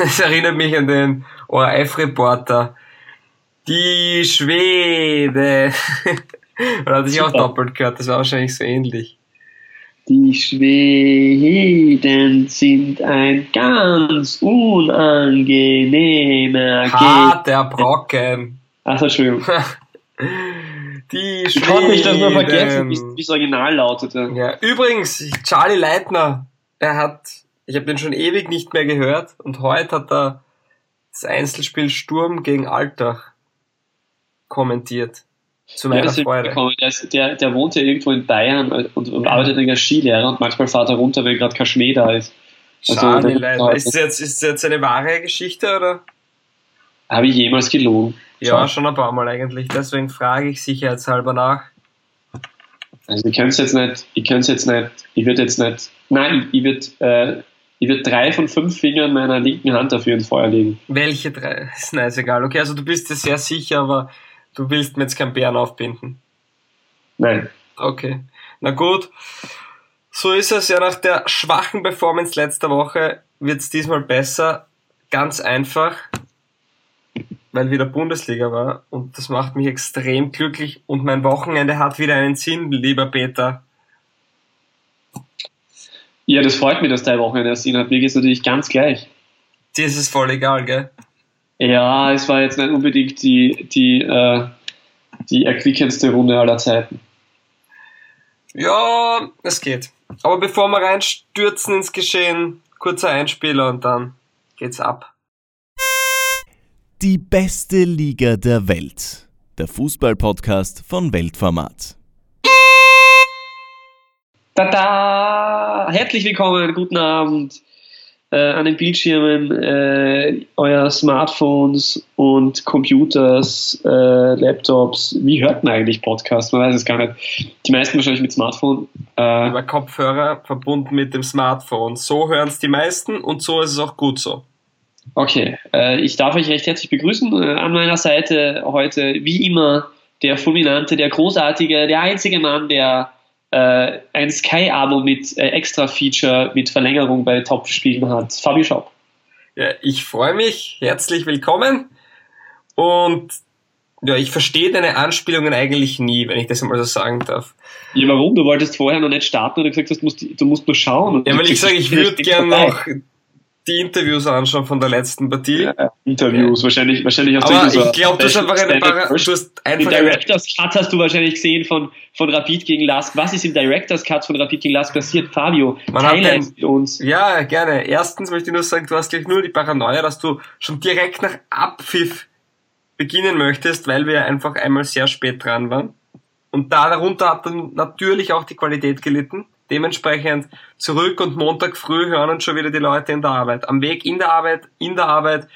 Das erinnert mich an den ORF-Reporter. Die Schwede. Oder hatte ich auch doppelt gehört, das war wahrscheinlich so ähnlich. Die Schweden sind ein ganz unangenehmer Harter Brocken. Achso, Entschuldigung. Die ich konnte mich das nur vergessen, wie das Original lautete. Ja, übrigens, Charlie Leitner, er hat, ich habe den schon ewig nicht mehr gehört und heute hat er das Einzelspiel Sturm gegen Altach kommentiert. Zu meiner ja, Freude. Der, der, der, wohnt ja irgendwo in Bayern und, und arbeitet als Skilehrer und manchmal fährt er runter, weil gerade kein Schnee da ist. Also, Leitner. Ist das, jetzt, ist das jetzt eine wahre Geschichte oder? Habe ich jemals gelogen? Ja, schon ein paar Mal eigentlich. Deswegen frage ich sicherheitshalber nach. Also ich könnte es jetzt nicht, ich könnte es jetzt nicht, ich würde jetzt nicht, nein, ich würde äh, ich würde drei von fünf Fingern meiner linken Hand dafür ins Feuer legen. Welche drei? Ist nice, egal. Okay, also du bist dir sehr sicher, aber du willst mir jetzt keinen Bären aufbinden. Nein. Okay. Na gut. So ist es ja nach der schwachen Performance letzter Woche wird es diesmal besser. Ganz einfach weil wieder Bundesliga war und das macht mich extrem glücklich und mein Wochenende hat wieder einen Sinn, lieber Peter. Ja, das freut mich, dass dein Wochenende Sinn hat. Mir geht es natürlich ganz gleich. Dir ist es voll egal, gell? Ja, es war jetzt nicht unbedingt die, die, äh, die erquickendste Runde aller Zeiten. Ja, es geht. Aber bevor wir reinstürzen ins Geschehen, kurzer Einspieler und dann geht's ab. Die beste Liga der Welt. Der Fußballpodcast von Weltformat. Tada! Herzlich willkommen, guten Abend äh, an den Bildschirmen äh, eurer Smartphones und Computers, äh, Laptops. Wie hört man eigentlich Podcasts? Man weiß es gar nicht. Die meisten wahrscheinlich mit Smartphone. Äh, Über Kopfhörer verbunden mit dem Smartphone. So hören es die meisten und so ist es auch gut so. Okay, äh, ich darf euch recht herzlich begrüßen. Äh, an meiner Seite heute, wie immer, der fulminante, der großartige, der einzige Mann, der äh, ein Sky-Abo mit äh, Extra-Feature, mit Verlängerung bei Top-Spielen hat. Fabio Schaub. Ja, ich freue mich. Herzlich willkommen. Und ja, ich verstehe deine Anspielungen eigentlich nie, wenn ich das mal so sagen darf. Ja, warum? Du wolltest vorher noch nicht starten oder gesagt hast, du musst, du musst nur schauen. Ja, weil ich sage, ich würde gerne noch die Interviews anschauen von der letzten Partie. Ja, Interviews, wahrscheinlich, wahrscheinlich hast Aber du ich glaube, du hast einfach eine Para du hast einfach Den Directors Cut hast du wahrscheinlich gesehen von, von Rapid gegen Lask. Was ist im Directors Cut von Rapid gegen Lask passiert? Fabio, Man teile mit uns. Ja, gerne. Erstens möchte ich nur sagen, du hast gleich nur die Paranoia, dass du schon direkt nach Abpfiff beginnen möchtest, weil wir einfach einmal sehr spät dran waren. Und da darunter hat dann natürlich auch die Qualität gelitten. Dementsprechend zurück und Montag früh hören uns schon wieder die Leute in der Arbeit. Am Weg in der Arbeit, in der Arbeit,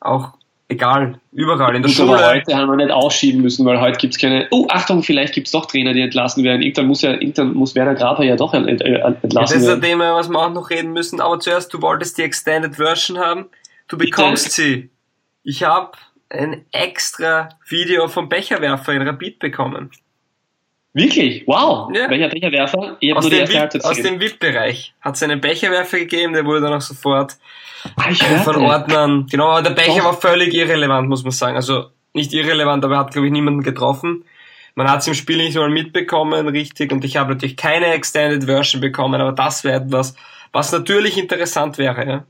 auch egal, überall, in der und Schule. Heute haben wir nicht ausschieben müssen, weil heute gibt's keine, oh Achtung, vielleicht gibt's doch Trainer, die entlassen werden. Irgendwann muss ja, irgendwann muss Werner Graber ja doch entlassen werden. Ja, das ist ein Thema, was wir auch noch reden müssen, aber zuerst, du wolltest die Extended Version haben, du bekommst sie. Ich habe ein extra Video vom Becherwerfer in Rapid bekommen. Wirklich? Wow! Ja. Welcher Becherwerfer? Ich aus, dem VIP, aus dem VIP-Bereich hat es einen Becherwerfer gegeben, der wurde dann auch sofort ah, von Ordnern. Genau, aber der Becher Doch. war völlig irrelevant, muss man sagen. Also nicht irrelevant, aber er hat, glaube ich, niemanden getroffen. Man hat es im Spiel nicht mal mitbekommen, richtig, und ich habe natürlich keine Extended Version bekommen, aber das wäre etwas, was natürlich interessant wäre, ja.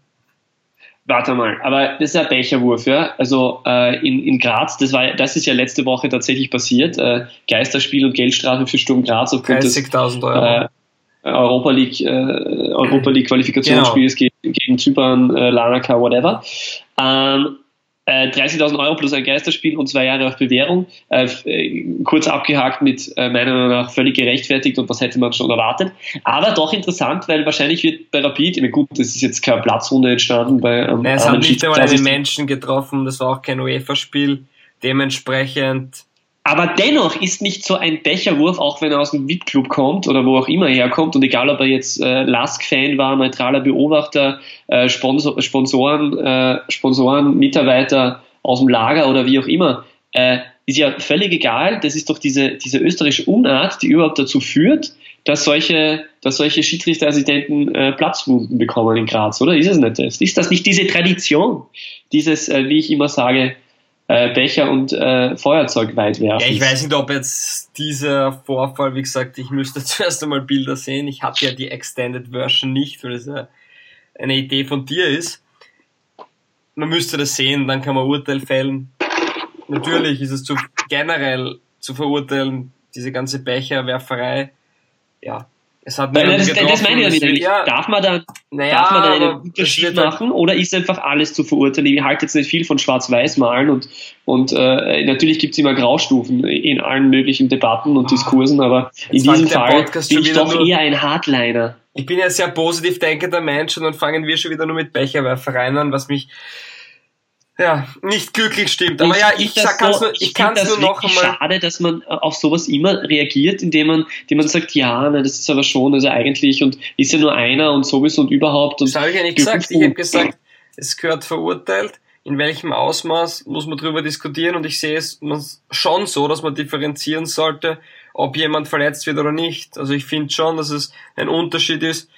Warte mal, aber das ist ein Becherwurf, ja. Also äh, in, in Graz, das war, das ist ja letzte Woche tatsächlich passiert. Äh, Geisterspiel und Geldstrafe für Sturm Graz aufgrund des Euro. Äh, Europa League, äh, Europa League Qualifikationsspiels genau. gegen, gegen Zypern, äh, Lanaka, whatever. Ähm, 30.000 äh, Euro plus ein Geisterspiel und zwei Jahre auf Bewährung. Äh, äh, kurz abgehakt mit äh, meiner Meinung nach völlig gerechtfertigt und was hätte man schon erwartet. Aber doch interessant, weil wahrscheinlich wird bei Rapid, ich meine, gut, das ist jetzt keine Platzrunde entstanden bei ähm, Nein, es haben nicht einmal einen Menschen getroffen, das war auch kein UEFA-Spiel. Dementsprechend aber dennoch ist nicht so ein Becherwurf, auch wenn er aus dem VIP-Club kommt oder wo auch immer herkommt und egal ob er jetzt äh, Lask-Fan war, neutraler Beobachter, äh, Sponsor, Sponsoren, äh, Sponsoren, Mitarbeiter aus dem Lager oder wie auch immer, äh, ist ja völlig egal. Das ist doch diese, diese österreichische Unart, die überhaupt dazu führt, dass solche, dass solche Schiedsrichterassistenten äh, Platzwunden bekommen in Graz, oder? Ist es nicht das? Ist das nicht diese Tradition? Dieses, äh, wie ich immer sage, äh, Becher und äh, Feuerzeug weit werfen. Ja, ich weiß nicht, ob jetzt dieser Vorfall, wie gesagt, ich müsste zuerst einmal Bilder sehen. Ich hatte ja die Extended Version nicht, weil das ja eine Idee von dir ist. Man müsste das sehen, dann kann man Urteil fällen. Natürlich ist es zu, generell zu verurteilen, diese ganze Becherwerferei. Ja, es hat Nein, das, das meine ich ja wieder nicht. Ja, darf man da, naja, darf man da einen Unterschied halt machen oder ist einfach alles zu verurteilen? Ich halte jetzt nicht viel von Schwarz-Weiß malen und, und äh, natürlich gibt es immer Graustufen in allen möglichen Debatten und Diskursen, aber in diesem Fall bin ich doch eher ein Hardliner. Ich bin ja sehr positiv denkender Mensch und dann fangen wir schon wieder nur mit Becherwerfereien an, was mich ja, nicht glücklich stimmt. Aber ich ja, ich, sag, kann's so, nur, ich, kann es nur noch einmal. schade, dass man auf sowas immer reagiert, indem man, indem man sagt, ja, na, das ist aber schon, also eigentlich und ist ja nur einer und sowieso und überhaupt. Und das habe ich ja nicht gesagt. Ich habe gesagt, es gehört verurteilt. In welchem Ausmaß muss man darüber diskutieren und ich sehe es schon so, dass man differenzieren sollte, ob jemand verletzt wird oder nicht. Also ich finde schon, dass es ein Unterschied ist,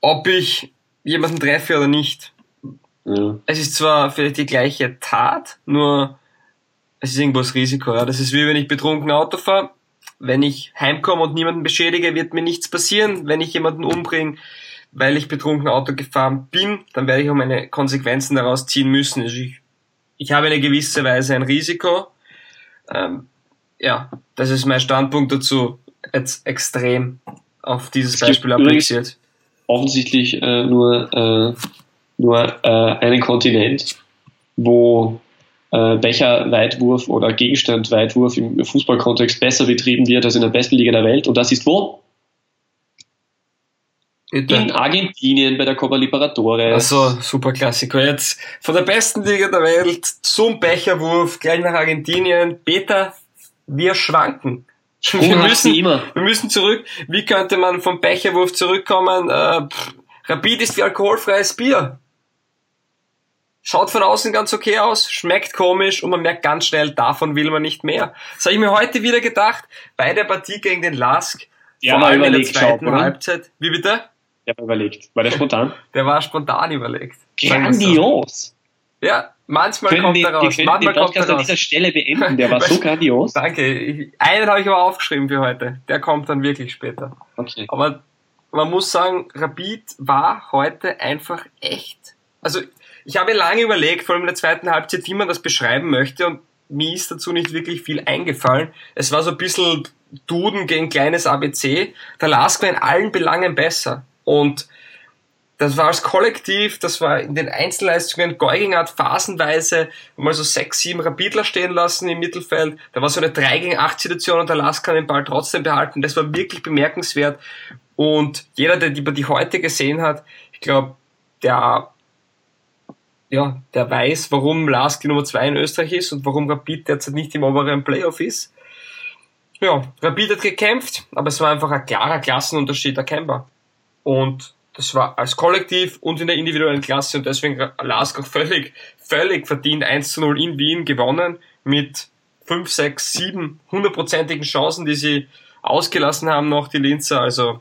ob ich jemanden treffe oder nicht. Ja. Es ist zwar vielleicht die gleiche Tat, nur es ist irgendwo das Risiko. Ja. Das ist wie wenn ich betrunken Auto fahre. Wenn ich heimkomme und niemanden beschädige, wird mir nichts passieren. Wenn ich jemanden umbringe, weil ich betrunken Auto gefahren bin, dann werde ich auch meine Konsequenzen daraus ziehen müssen. Also ich, ich habe eine gewisse Weise ein Risiko. Ähm, ja, das ist mein Standpunkt dazu. Jetzt extrem auf dieses Beispiel appliziert. Offensichtlich äh, nur äh, nur äh, einen Kontinent, wo äh, Becherweitwurf oder Gegenstandweitwurf im Fußballkontext besser betrieben wird als in der besten Liga der Welt. Und das ist wo? In Argentinien bei der Copa Libertadores. Also super Klassiker. Jetzt von der besten Liga der Welt zum Becherwurf gleich nach Argentinien. Peter, wir schwanken. Wir müssen, wir müssen zurück. Wie könnte man vom Becherwurf zurückkommen? Äh, pff, Rapid ist wie alkoholfreies Bier. Schaut von außen ganz okay aus, schmeckt komisch und man merkt ganz schnell, davon will man nicht mehr. Das habe ich mir heute wieder gedacht, bei der Partie gegen den Lask, ja, vor allem in der zweiten schaut, Halbzeit. Wie bitte? Der war überlegt. War der spontan? Der war spontan überlegt. Grandios! Ja, manchmal können kommt die, er raus. Wir können den Podcast an dieser Stelle beenden, der war so grandios. Danke. einen habe ich aber aufgeschrieben für heute. Der kommt dann wirklich später. Okay. Aber man muss sagen, Rapid war heute einfach echt. Also ich habe lange überlegt, vor allem in der zweiten Halbzeit, wie man das beschreiben möchte und mir ist dazu nicht wirklich viel eingefallen. Es war so ein bisschen Duden gegen kleines ABC. Der Lask war in allen Belangen besser. Und das war als Kollektiv, das war in den Einzelleistungen. Geuging hat phasenweise mal so sechs, sieben Rapidler stehen lassen im Mittelfeld. Da war so eine 3 gegen 8 Situation und der Lask kann den Ball trotzdem behalten. Das war wirklich bemerkenswert. Und jeder, der die, die heute gesehen hat, ich glaube, der ja, der weiß, warum Lask die Nummer 2 in Österreich ist und warum Rapid derzeit nicht im oberen Playoff ist. Ja, Rapid hat gekämpft, aber es war einfach ein klarer Klassenunterschied erkennbar. Und das war als Kollektiv und in der individuellen Klasse und deswegen Lask auch völlig, völlig verdient 1 zu 0 in Wien gewonnen mit 5, 6, 7 hundertprozentigen Chancen, die sie ausgelassen haben noch, die Linzer. Also,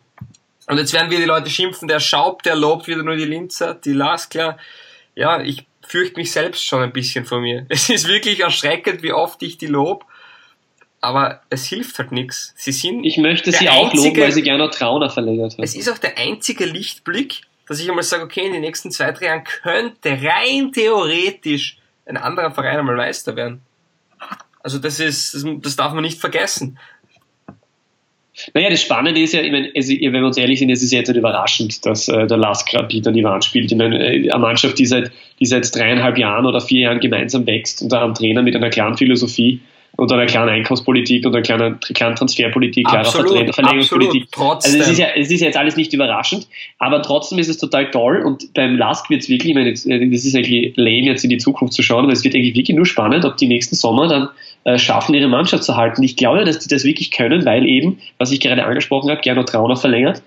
und jetzt werden wir die Leute schimpfen, der Schaub, der lobt wieder nur die Linzer, die Laskler ja, ich fürchte mich selbst schon ein bisschen vor mir. Es ist wirklich erschreckend, wie oft ich die lob, aber es hilft halt nichts. Sie sind. Ich möchte sie auch einzige, loben, weil sie gerne Trauner verlängert hat. Es ist auch der einzige Lichtblick, dass ich einmal sage, okay, in den nächsten zwei, drei Jahren könnte rein theoretisch ein anderer Verein einmal Meister werden. Also das ist, das, das darf man nicht vergessen. Naja, das Spannende ist ja, ich meine, also, wenn wir uns ehrlich sind, es ist jetzt nicht überraschend, dass äh, der an die Wand spielt. Ich meine, äh, eine Mannschaft, die seit, die seit dreieinhalb Jahren oder vier Jahren gemeinsam wächst und einem Trainer mit einer klaren Philosophie und einer klaren Einkaufspolitik und einer kleinen, kleinen Transferpolitik, klarer Verlängerungspolitik. Also es ist, ja, es ist jetzt alles nicht überraschend, aber trotzdem ist es total toll und beim Lask wird es wirklich, ich meine, äh, das ist eigentlich lame, jetzt in die Zukunft zu schauen, aber es wird eigentlich wirklich nur spannend, ob die nächsten Sommer dann schaffen, ihre Mannschaft zu halten. Ich glaube, dass die das wirklich können, weil eben, was ich gerade angesprochen habe, Gernot Trauner verlängert.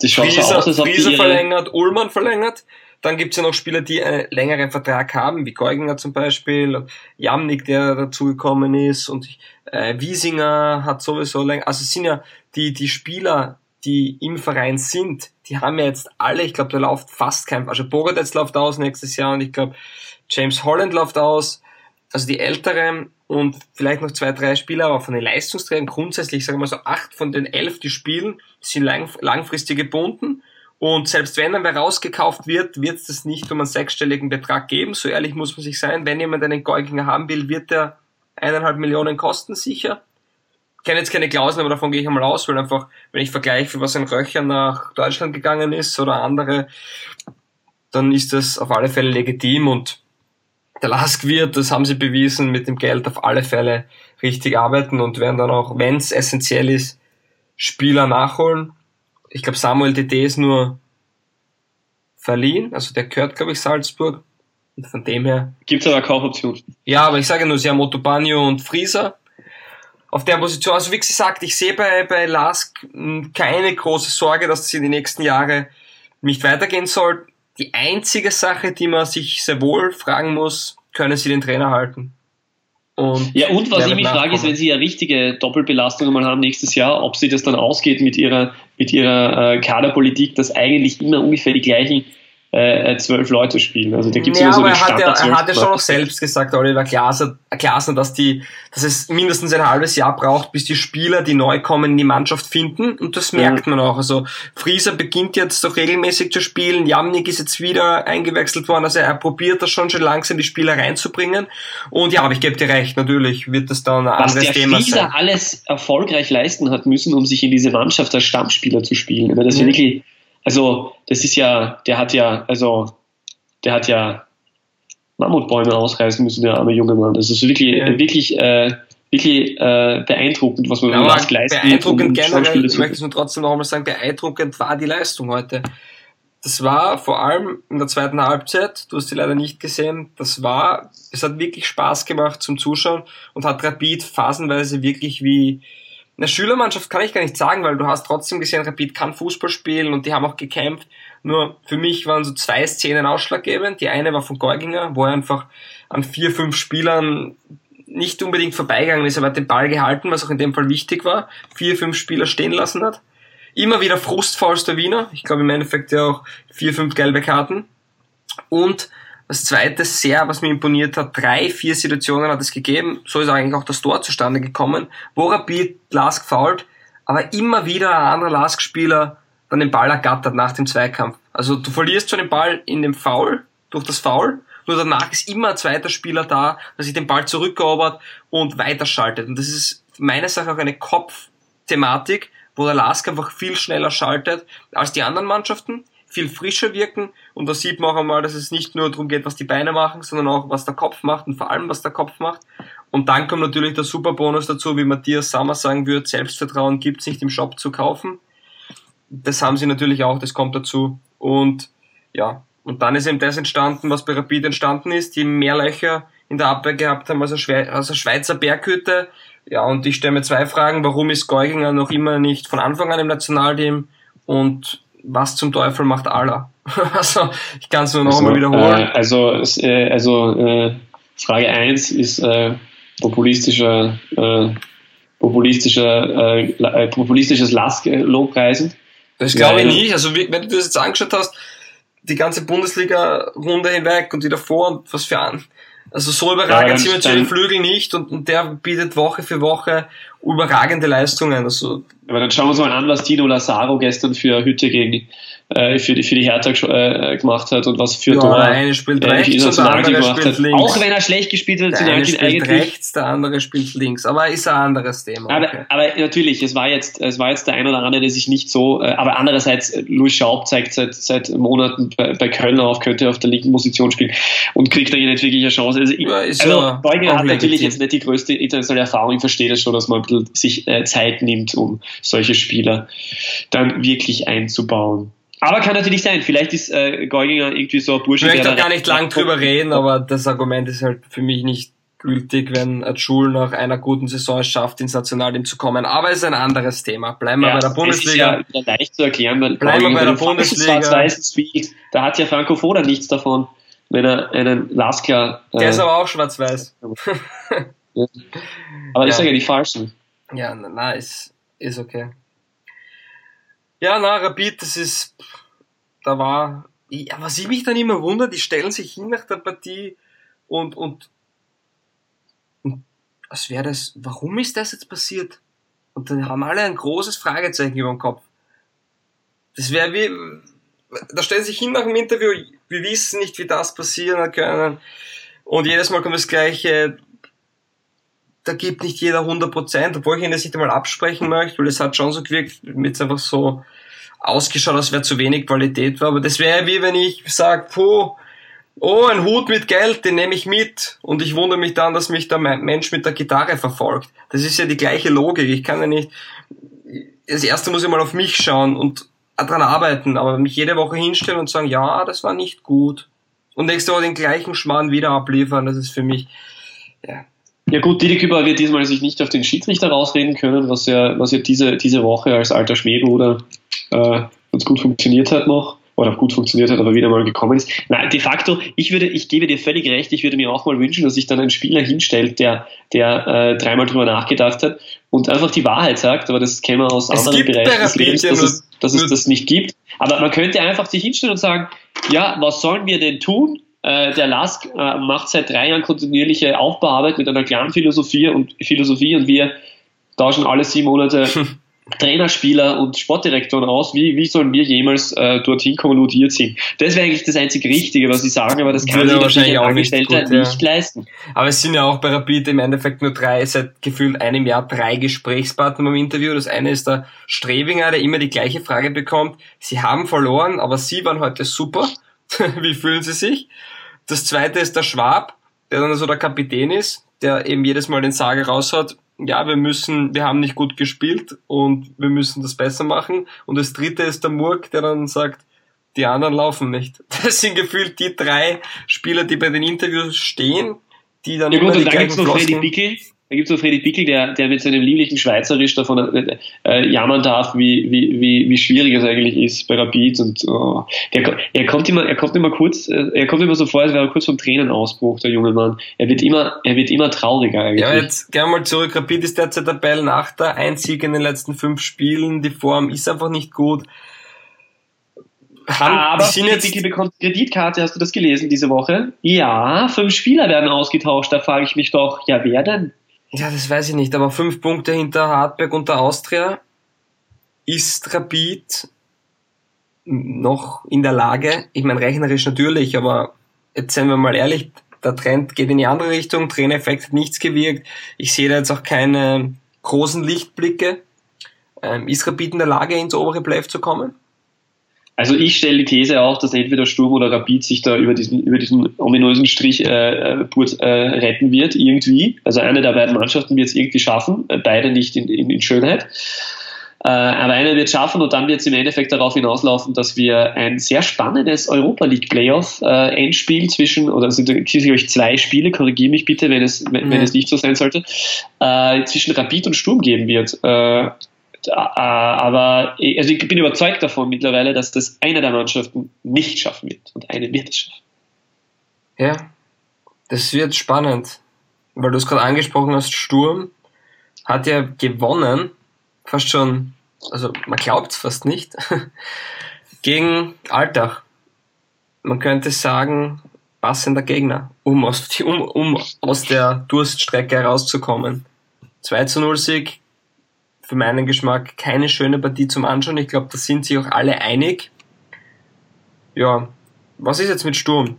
Das schaut Friese, so aus, als ob Friese die verlängert, Ullmann verlängert. Dann gibt's ja noch Spieler, die einen längeren Vertrag haben, wie Geuginger zum Beispiel, Jamnik, der dazugekommen ist und äh, Wiesinger hat sowieso länger. Also es sind ja die, die Spieler die im Verein sind, die haben ja jetzt alle, ich glaube, da läuft fast kein, also Borodetz läuft aus nächstes Jahr und ich glaube, James Holland läuft aus, also die Älteren und vielleicht noch zwei, drei Spieler, aber von den Leistungsträgern. Grundsätzlich, sagen wir mal so acht von den elf, die spielen, sind lang, langfristig gebunden. Und selbst wenn dann wer rausgekauft wird, wird es das nicht um einen sechsstelligen Betrag geben, so ehrlich muss man sich sein, wenn jemand einen Geuginger haben will, wird der eineinhalb Millionen kosten sicher. Kenne jetzt keine Klauseln, aber davon gehe ich einmal aus, weil einfach, wenn ich vergleiche, was ein Röcher nach Deutschland gegangen ist oder andere, dann ist das auf alle Fälle legitim und der Lask wird, das haben sie bewiesen, mit dem Geld auf alle Fälle richtig arbeiten und werden dann auch, wenn es essentiell ist, Spieler nachholen. Ich glaube, Samuel DD ist nur verliehen, also der gehört, glaube ich, Salzburg. Und von dem her. Gibt es aber Kaufoption. Ja, aber ich sage nur, sie haben Motobanio und Frieser auf der Position. Also wie gesagt, ich sehe bei, bei Lask hm, keine große Sorge, dass es in die nächsten Jahre nicht weitergehen soll. Die einzige Sache, die man sich sehr wohl fragen muss, können sie den Trainer halten? Und ja, und was ich mich frage, ist, wenn sie ja richtige Doppelbelastung mal haben nächstes Jahr, ob sie das dann ausgeht mit ihrer, mit ihrer äh, Kaderpolitik, dass eigentlich immer ungefähr die gleichen äh, zwölf Leute spielen. Also da gibt's ja, aber er hat, ja, er hat ja schon noch selbst gesagt, Oliver Glasner, Glasner, dass die, dass es mindestens ein halbes Jahr braucht, bis die Spieler, die neu kommen, in die Mannschaft finden. Und das merkt mhm. man auch. Also Frieser beginnt jetzt doch regelmäßig zu spielen. Jamnik ist jetzt wieder eingewechselt worden. Also er probiert das schon schon langsam, die Spieler reinzubringen. Und ja, aber ich gebe dir recht, natürlich wird das dann ein Was anderes Thema Frieser sein. alles erfolgreich leisten hat müssen, um sich in diese Mannschaft als Stammspieler zu spielen. Das ist mhm. wirklich also, das ist ja, der hat ja, also, der hat ja Mammutbäume ausreißen müssen, der arme junge Mann. Das ist wirklich, ja. wirklich, äh, wirklich äh, beeindruckend, was man ja, Lask leistet. Beeindruckend generell, ich möchte es nur trotzdem noch einmal sagen, beeindruckend war die Leistung heute. Das war vor allem in der zweiten Halbzeit, du hast sie leider nicht gesehen, das war, es hat wirklich Spaß gemacht zum Zuschauen und hat Rapid phasenweise wirklich wie, eine Schülermannschaft kann ich gar nicht sagen, weil du hast trotzdem gesehen, Rapid kann Fußball spielen und die haben auch gekämpft. Nur für mich waren so zwei Szenen ausschlaggebend. Die eine war von Geuginger, wo er einfach an vier, fünf Spielern nicht unbedingt vorbeigegangen ist, aber hat den Ball gehalten, was auch in dem Fall wichtig war. Vier, fünf Spieler stehen lassen hat. Immer wieder Frustfalls der Wiener. Ich glaube im Endeffekt ja auch vier, fünf gelbe Karten. Und das zweite sehr, was mir imponiert hat, drei, vier Situationen hat es gegeben. So ist eigentlich auch das Tor zustande gekommen, wo Rapid Lask fault, aber immer wieder ein anderer Lask-Spieler dann den Ball ergattert nach dem Zweikampf. Also du verlierst schon den Ball in dem Foul, durch das Foul, nur danach ist immer ein zweiter Spieler da, der sich den Ball zurückerobert und weiterschaltet. Und das ist meines Erachtens auch eine Kopfthematik, wo der Lask einfach viel schneller schaltet als die anderen Mannschaften viel frischer wirken und da sieht man auch einmal, dass es nicht nur darum geht, was die Beine machen, sondern auch, was der Kopf macht und vor allem, was der Kopf macht. Und dann kommt natürlich der Superbonus dazu, wie Matthias Sammer sagen würde, Selbstvertrauen gibt's nicht im Shop zu kaufen. Das haben sie natürlich auch, das kommt dazu. Und ja, und dann ist eben das entstanden, was bei Rapid entstanden ist, die mehr Löcher in der Abwehr gehabt haben als eine, als eine Schweizer Berghütte. Ja, und ich stelle mir zwei Fragen. Warum ist Geuginger noch immer nicht von Anfang an im Nationalteam? Und was zum Teufel macht Allah? also, ich kann es nur noch also, einmal wiederholen. Äh, also, äh, also äh, Frage 1 ist äh, populistischer, äh, populistischer, äh, populistisches Lobpreisen. Das glaube ich nicht. Also, wenn du das jetzt angeschaut hast, die ganze Bundesliga-Runde hinweg und die davor und was für an. Also so überragend ja, sind wir den Flügel nicht und, und der bietet Woche für Woche überragende Leistungen. Also, Aber dann schauen wir uns mal an, was Tino Lazaro gestern für Hütte gegen äh, für die, für die Hertha äh, gemacht hat und was für ja, Tor eine spielt äh, rechts und der andere spielt links. Auch wenn er schlecht gespielt hat, der eine spielt eigentlich rechts, der andere spielt links. Aber ist ein anderes Thema. Aber, okay. aber natürlich, es war jetzt, es war jetzt der ein oder andere, der sich nicht so. Äh, aber andererseits, äh, Louis Schaub zeigt seit seit Monaten bei, bei Köln auf, könnte auf der linken Position spielen und kriegt da hier nicht wirklich eine Chance. Also, ja, also Beuger hat natürlich jetzt nicht die größte internationale Erfahrung. Ich verstehe das schon, dass man ein bisschen sich äh, Zeit nimmt, um solche Spieler dann wirklich einzubauen. Aber kann natürlich sein, vielleicht ist äh, Geuginger irgendwie so ein Bursche. Ich möchte auch gar nicht lang drüber reden, aber das Argument ist halt für mich nicht gültig, wenn Schul nach einer guten Saison es schafft, ins Nationalteam zu kommen. Aber es ist ein anderes Thema. Bleiben wir ja, bei der Bundesliga. Das ist ja leicht zu erklären, weil bleiben wir bei der Bundesliga. Da hat ja Franco Foda nichts davon, wenn er einen Lasker. Äh, Der ist aber auch schwarz-weiß. ja. Aber ich sage ja die falschen. Ja, na, ist, ist okay. Ja, na, Rapid, das ist, da war, ja, was ich mich dann immer wundere, die stellen sich hin nach der Partie und, und, und was wäre das, warum ist das jetzt passiert? Und dann haben alle ein großes Fragezeichen über dem Kopf. Das wäre wie, da stellen sich hin nach dem Interview, wir wissen nicht, wie das passieren hat können. Und jedes Mal kommt das Gleiche, da gibt nicht jeder 100%, obwohl ich ihn das nicht einmal absprechen möchte, weil es hat schon so gewirkt, mit einfach so ausgeschaut, als wäre zu wenig Qualität war. Aber das wäre wie wenn ich sage, puh, oh, ein Hut mit Geld, den nehme ich mit. Und ich wundere mich dann, dass mich der Mensch mit der Gitarre verfolgt. Das ist ja die gleiche Logik. Ich kann ja nicht, das erste muss ich mal auf mich schauen und dran arbeiten, aber mich jede Woche hinstellen und sagen, ja, das war nicht gut. Und nächste Woche den gleichen Schmarrn wieder abliefern, das ist für mich, ja. Ja gut, Didi Küber wird diesmal sich nicht auf den Schiedsrichter rausreden können, was ja, was ja diese, diese Woche als alter Schmähbruder äh, ganz gut funktioniert hat noch oder gut funktioniert hat, aber wieder mal gekommen ist. Nein, de facto, ich würde, ich gebe dir völlig recht, ich würde mir auch mal wünschen, dass sich dann ein Spieler hinstellt, der, der äh, dreimal drüber nachgedacht hat und einfach die Wahrheit sagt, aber das kennen wir aus es anderen Bereichen des Lebens, dass, es, dass es das nicht gibt. Aber man könnte einfach sich hinstellen und sagen, ja, was sollen wir denn tun? Äh, der Lask äh, macht seit drei Jahren kontinuierliche Aufbauarbeit mit einer klaren Philosophie und Philosophie und wir tauschen alle sieben Monate Trainer, Spieler und Sportdirektoren aus. Wie, wie sollen wir jemals äh, dorthin kommuniziert sind? Das wäre eigentlich das einzig Richtige, was sie sagen, aber das kann sich wahrscheinlich ein Angestellter nicht, gut, nicht leisten. Aber es sind ja auch bei Rapid im Endeffekt nur drei, seit gefühlt einem Jahr drei Gesprächspartner beim Interview. Das eine ist der Strebinger, der immer die gleiche Frage bekommt. Sie haben verloren, aber Sie waren heute super. wie fühlen Sie sich? Das zweite ist der Schwab, der dann so der Kapitän ist, der eben jedes Mal den Sage raus hat ja, wir müssen, wir haben nicht gut gespielt und wir müssen das besser machen. Und das dritte ist der Murk, der dann sagt, die anderen laufen nicht. Das sind gefühlt die drei Spieler, die bei den Interviews stehen, die dann ja, gut, und dann gibt's noch Freddy Pickel, da gibt es noch Freddy Pickel, der, der mit seinem lieblichen Schweizerisch davon äh, äh, jammern darf, wie, wie, wie, wie schwierig es eigentlich ist bei Rapid. Und oh, der, er kommt immer, er kommt immer kurz, äh, er kommt immer so vor, als wäre er kurz vom Tränenausbruch, der junge Mann. Er wird immer, er wird immer trauriger eigentlich. Ja, jetzt gerne mal zurück. Rapid ist derzeit Tabellenachter, ein Sieg in den letzten fünf Spielen. Die Form ist einfach nicht gut. Haben, aber jetzt Pickel bekommt Kreditkarte, hast du das gelesen diese Woche? Ja, fünf Spieler werden ausgetauscht. Da frage ich mich doch, ja, wer denn? Ja, das weiß ich nicht, aber fünf Punkte hinter Hartberg und der Austria ist Rapid noch in der Lage, ich meine rechnerisch natürlich, aber jetzt seien wir mal ehrlich, der Trend geht in die andere Richtung, Trainereffekt hat nichts gewirkt, ich sehe da jetzt auch keine großen Lichtblicke. Ähm, ist Rapid in der Lage, ins obere Playoff zu kommen? Also ich stelle die These auch, dass entweder Sturm oder Rapid sich da über diesen, über diesen ominösen Strich äh, äh, äh, retten wird, irgendwie. Also eine der beiden Mannschaften wird es irgendwie schaffen, äh, beide nicht in, in, in Schönheit. Äh, aber eine wird schaffen und dann wird es im Endeffekt darauf hinauslaufen, dass wir ein sehr spannendes Europa League Playoff äh, Endspiel zwischen, oder es sind sicherlich zwei Spiele, korrigiere mich bitte, wenn es, wenn, mhm. wenn es nicht so sein sollte, äh, zwischen Rapid und Sturm geben wird. Aber also ich bin überzeugt davon mittlerweile, dass das eine der Mannschaften nicht schaffen wird und eine wird es schaffen. Ja, das wird spannend, weil du es gerade angesprochen hast, Sturm hat ja gewonnen, fast schon, also man glaubt es fast nicht, gegen Altach. Man könnte sagen, passender Gegner, um aus, um, um aus der Durststrecke herauszukommen. 2 zu 0 Sieg für meinen Geschmack keine schöne Partie zum Anschauen. Ich glaube, da sind sich auch alle einig. Ja, was ist jetzt mit Sturm?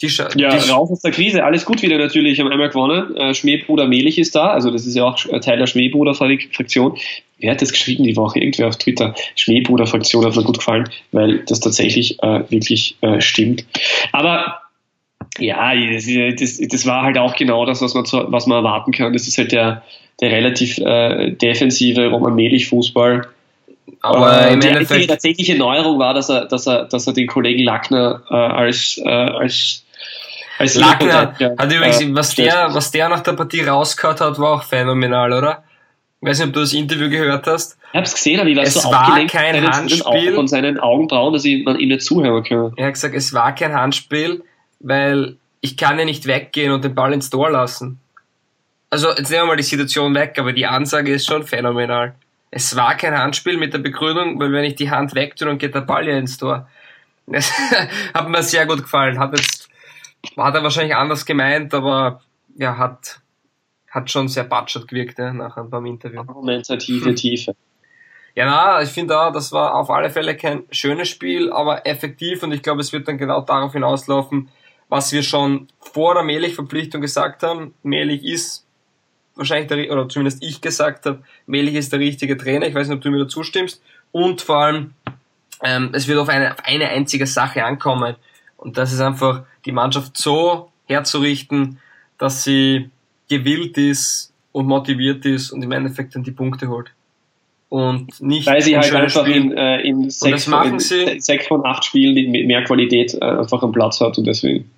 Die ja, raus aus der Krise, alles gut wieder natürlich, haben einmal gewonnen. Äh, Schmähbruder Melich ist da, also das ist ja auch Teil der Schmähbruder-Fraktion. Wer hat das geschrieben die Woche? Irgendwer auf Twitter. Schmähbruder-Fraktion hat mir gut gefallen, weil das tatsächlich äh, wirklich äh, stimmt. Aber ja, das, das, war halt auch genau das, was man, was man erwarten kann. Das ist halt der, der relativ äh, defensive Roman Melich Fußball. Aber äh, im die Endeffekt tatsächliche Neuerung war, dass er, dass er, dass er den Kollegen Lackner äh, als, äh, als als Lackner hat übrigens, äh, was der, was der nach der Partie rausgehört hat, war auch phänomenal, oder? Ich weiß nicht, ob du das Interview gehört hast. Ich hab's gesehen, aber ich war es so war kein Handspiel. von seinen Augenbrauen, dass ich, man ihm nicht zuhören kann. Er hat gesagt, es war kein Handspiel, weil ich kann ja nicht weggehen und den Ball ins Tor lassen also jetzt nehmen wir mal die Situation weg, aber die Ansage ist schon phänomenal. Es war kein Handspiel mit der Begründung, weil wenn ich die Hand wegtue, dann geht der Ball ja ins Tor. Das hat mir sehr gut gefallen. Hat jetzt, hat er wahrscheinlich anders gemeint, aber ja, hat, hat schon sehr batschert gewirkt, ja, nachher beim Interview. Argumentative hm. Tiefe. Ja, na, ich finde auch, das war auf alle Fälle kein schönes Spiel, aber effektiv und ich glaube, es wird dann genau darauf hinauslaufen, was wir schon vor der Melich-Verpflichtung gesagt haben. Melich ist wahrscheinlich der, oder zumindest ich gesagt habe, Melich ist der richtige Trainer. Ich weiß nicht, ob du mir dazu stimmst. Und vor allem, ähm, es wird auf eine, auf eine einzige Sache ankommen. Und das ist einfach, die Mannschaft so herzurichten, dass sie gewillt ist und motiviert ist und im Endeffekt dann die Punkte holt und nicht Weil sie halt einfach in, äh, in, sechs, von, in sechs von acht Spielen mit mehr Qualität äh, einfach einen Platz hat und deswegen.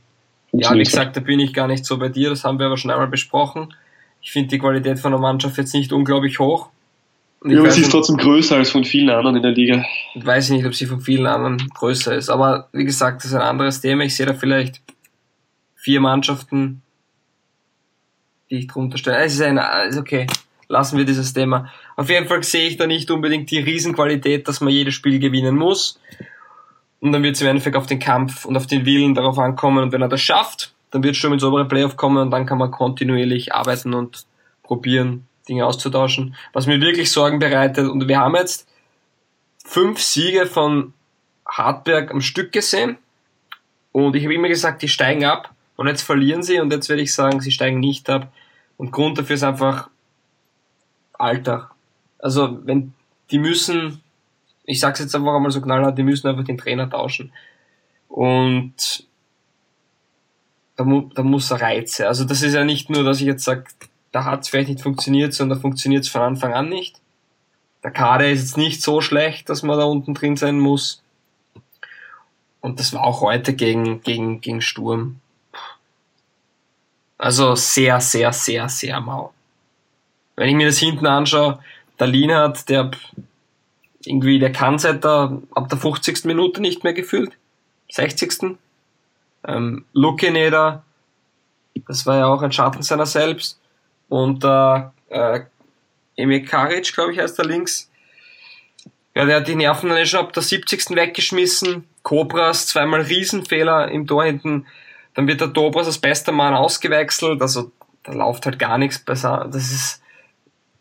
Ja, wie gesagt, da bin ich gar nicht so bei dir, das haben wir aber schon einmal besprochen. Ich finde die Qualität von der Mannschaft jetzt nicht unglaublich hoch. ja, aber sie ist trotzdem größer als von vielen anderen in der Liga. Ich weiß nicht, ob sie von vielen anderen größer ist, aber wie gesagt, das ist ein anderes Thema. Ich sehe da vielleicht vier Mannschaften, die ich drunter stelle. Es ist ein, ist okay lassen wir dieses Thema. Auf jeden Fall sehe ich da nicht unbedingt die Riesenqualität, dass man jedes Spiel gewinnen muss. Und dann wird es im Endeffekt auf den Kampf und auf den Willen darauf ankommen. Und wenn er das schafft, dann wird es schon ins obere Playoff kommen und dann kann man kontinuierlich arbeiten und probieren, Dinge auszutauschen. Was mir wirklich Sorgen bereitet, und wir haben jetzt fünf Siege von Hartberg am Stück gesehen. Und ich habe immer gesagt, die steigen ab. Und jetzt verlieren sie und jetzt werde ich sagen, sie steigen nicht ab. Und Grund dafür ist einfach, Alter. Also, wenn, die müssen, ich sag's jetzt einfach einmal so knallhart, die müssen einfach den Trainer tauschen. Und da, mu da muss er Reize. Also, das ist ja nicht nur, dass ich jetzt sage, da hat's vielleicht nicht funktioniert, sondern da funktioniert's von Anfang an nicht. Der Kader ist jetzt nicht so schlecht, dass man da unten drin sein muss. Und das war auch heute gegen, gegen, gegen Sturm. Also sehr, sehr, sehr, sehr mau. Wenn ich mir das hinten anschaue, der Lienhardt, der irgendwie, der kann seit der, ab der 50. Minute nicht mehr gefühlt. 60. Ähm, Lukineder, das war ja auch ein Schatten seiner selbst. Und äh, äh, Emil Karic, glaube ich, heißt der links. Ja, der hat die Nerven dann schon ab der 70. weggeschmissen. Cobras, zweimal Riesenfehler im Tor hinten. Dann wird der Dobras als bester Mann ausgewechselt. Also da läuft halt gar nichts besser. Das ist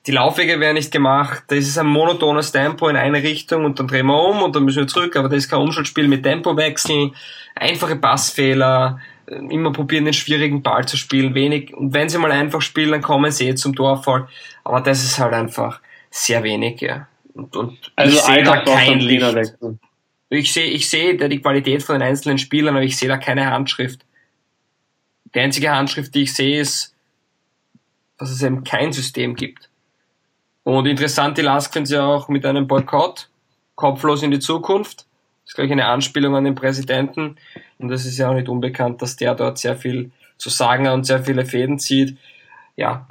die Laufwege werden nicht gemacht, da ist ein monotones Tempo in eine Richtung und dann drehen wir um und dann müssen wir zurück, aber das ist kein Umschaltspiel mit Tempowechseln, einfache Passfehler, immer probieren den schwierigen Ball zu spielen, wenig, und wenn sie mal einfach spielen, dann kommen sie eh zum Torfall, aber das ist halt einfach sehr wenig, ja. Und, und also ich sehe da kein Licht. Ich sehe, ich sehe die Qualität von den einzelnen Spielern, aber ich sehe da keine Handschrift. Die einzige Handschrift, die ich sehe, ist, dass es eben kein System gibt. Und interessant, die Lask finden sie auch mit einem Boykott, kopflos in die Zukunft. Das ist gleich eine Anspielung an den Präsidenten. Und das ist ja auch nicht unbekannt, dass der dort sehr viel zu sagen hat und sehr viele Fäden zieht. Ja,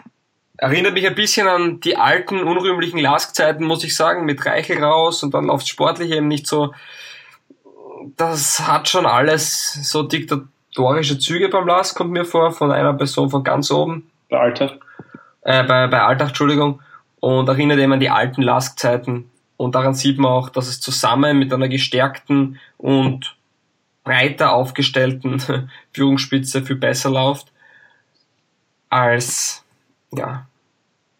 erinnert mich ein bisschen an die alten, unrühmlichen Lask-Zeiten, muss ich sagen, mit Reichel raus und dann aufs Sportliche eben nicht so. Das hat schon alles so diktatorische Züge beim Lask, kommt mir vor, von einer Person von ganz oben. Bei Alltag. Äh, bei, bei Alltag, Entschuldigung und erinnert eben an die alten Lask-Zeiten. Und daran sieht man auch, dass es zusammen mit einer gestärkten und breiter aufgestellten Führungsspitze viel besser läuft als ja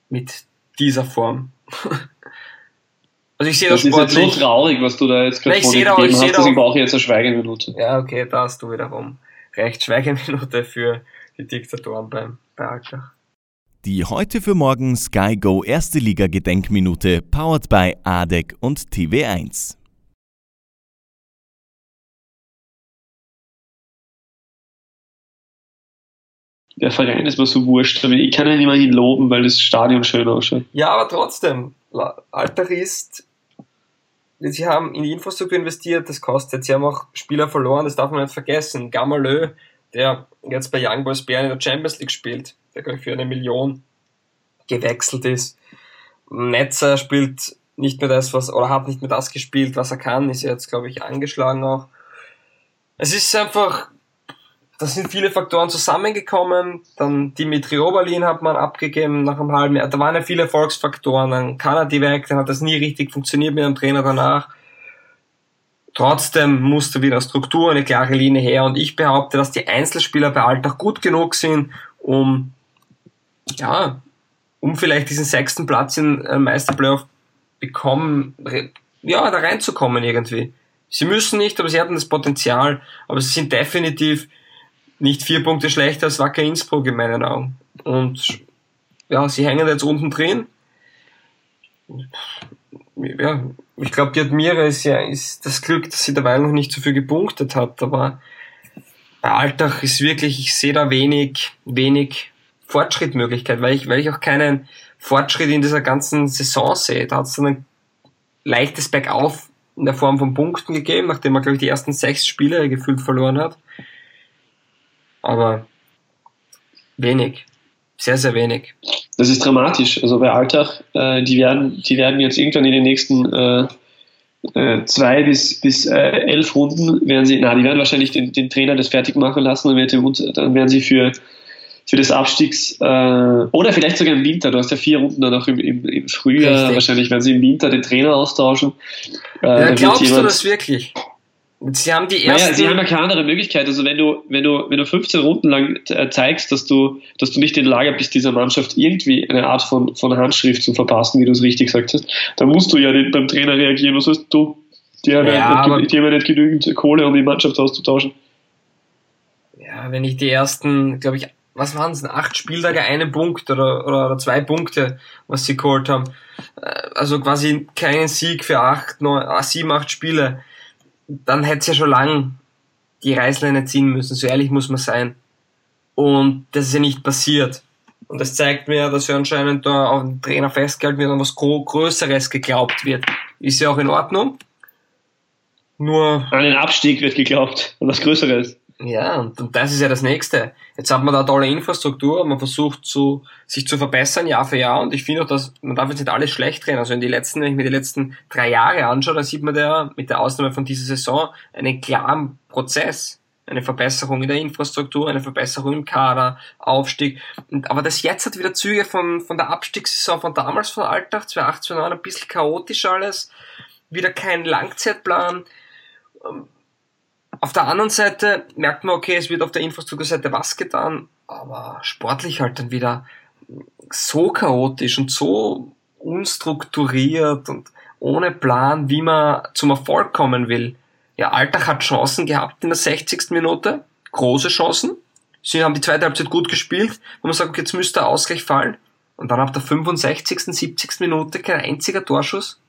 mit dieser Form. also ich sehe das, das sportlich. ist jetzt so traurig, was du da jetzt gerade von dir gegeben hast, dass ich brauche jetzt eine Schweigeminute. Ja, okay, da hast du wiederum recht. Schweigeminute für die Diktatoren beim bei Altach. Die heute für morgen Sky Go Erste Liga Gedenkminute powered by ADEC und TV1. Der Verein ist mir so wurscht, aber ich kann ihn immerhin loben, weil das Stadion schön ausschaut. Ja, aber trotzdem, Alter ist, sie haben in die Infrastruktur investiert, das kostet, sie haben auch Spieler verloren, das darf man nicht vergessen. Gamalö, der jetzt bei Young Boys Bern in der Champions League spielt, der glaube ich für eine Million gewechselt ist. Netzer spielt nicht mehr das, was, oder hat nicht mehr das gespielt, was er kann, ist jetzt, glaube ich, angeschlagen auch. Es ist einfach, da sind viele Faktoren zusammengekommen. Dann Dimitri Oberlin hat man abgegeben nach einem halben Jahr. Da waren ja viele Erfolgsfaktoren. Dann Kanadi weg, dann hat das nie richtig funktioniert mit dem Trainer danach. Trotzdem musste wieder Struktur, eine klare Linie her und ich behaupte, dass die Einzelspieler bei Alltag gut genug sind, um, ja, um vielleicht diesen sechsten Platz in äh, Meisterplayoff bekommen, ja, da reinzukommen irgendwie. Sie müssen nicht, aber sie hatten das Potenzial, aber sie sind definitiv nicht vier Punkte schlechter als Wacker Innsbruck in meinen Augen. Und ja, sie hängen jetzt unten drin. Ja, ich glaube, die Admira ist ja ist das Glück, dass sie dabei noch nicht so viel gepunktet hat, aber bei Alltag ist wirklich, ich sehe da wenig, wenig Fortschrittmöglichkeit, weil ich, weil ich auch keinen Fortschritt in dieser ganzen Saison sehe. Da hat es dann ein leichtes Bergauf in der Form von Punkten gegeben, nachdem man, glaube ich, die ersten sechs Spiele gefühlt verloren hat. Aber wenig. Sehr, sehr wenig. Das ist dramatisch. Also bei Alltag, äh, die, werden, die werden jetzt irgendwann in den nächsten äh, äh, zwei bis, bis äh, elf Runden werden sie, na, die werden wahrscheinlich den, den Trainer das fertig machen lassen und dann werden sie für, für das Abstiegs äh, oder vielleicht sogar im Winter, du hast ja vier Runden dann auch im, im, im Frühjahr, Richtig. wahrscheinlich werden sie im Winter den Trainer austauschen. Äh, ja, glaubst jemand, du das wirklich? Sie haben die ersten. Naja, sie haben ja keine andere Möglichkeit. Also wenn du, wenn du, wenn du 15 Runden lang äh, zeigst, dass du, dass du nicht in der Lage bist, dieser Mannschaft irgendwie eine Art von, von Handschrift zu verpassen, wie du es richtig gesagt hast, dann musst du ja nicht beim Trainer reagieren. Was heißt du? Die haben ja, ja, nicht, die haben nicht genügend Kohle, um die Mannschaft auszutauschen. Ja, wenn ich die ersten, glaube ich, was waren es, acht Spieltage, einen Punkt oder, oder, oder zwei Punkte, was sie geholt haben. Äh, also quasi keinen Sieg für acht, neun, ah, sieben, acht Spiele dann hätte es ja schon lang die Reißleine ziehen müssen, so ehrlich muss man sein. Und das ist ja nicht passiert. Und das zeigt mir, dass ja anscheinend da auf den Trainer festgehalten wird und was Größeres geglaubt wird. Ist ja auch in Ordnung. Nur. An den Abstieg wird geglaubt und was Größeres. Ja, und, und das ist ja das Nächste. Jetzt hat man da tolle Infrastruktur, man versucht zu, sich zu verbessern Jahr für Jahr und ich finde auch, dass man darf jetzt nicht alles schlecht drehen. Also in die letzten, wenn ich mir die letzten drei Jahre anschaue, dann sieht man da mit der Ausnahme von dieser Saison einen klaren Prozess. Eine Verbesserung in der Infrastruktur, eine Verbesserung im Kader, Aufstieg. Aber das jetzt hat wieder Züge von, von der Abstiegssaison von damals, von Alltag, 2008, 2009, ein bisschen chaotisch alles. Wieder kein Langzeitplan auf der anderen Seite merkt man, okay, es wird auf der Infrastrukturseite was getan, aber sportlich halt dann wieder so chaotisch und so unstrukturiert und ohne Plan, wie man zum Erfolg kommen will. Ja, Alltag hat Chancen gehabt in der 60. Minute, große Chancen. Sie haben die zweite Halbzeit gut gespielt, wo man sagt, okay, jetzt müsste der Ausgleich fallen. Und dann ab der 65., 70. Minute kein einziger Torschuss.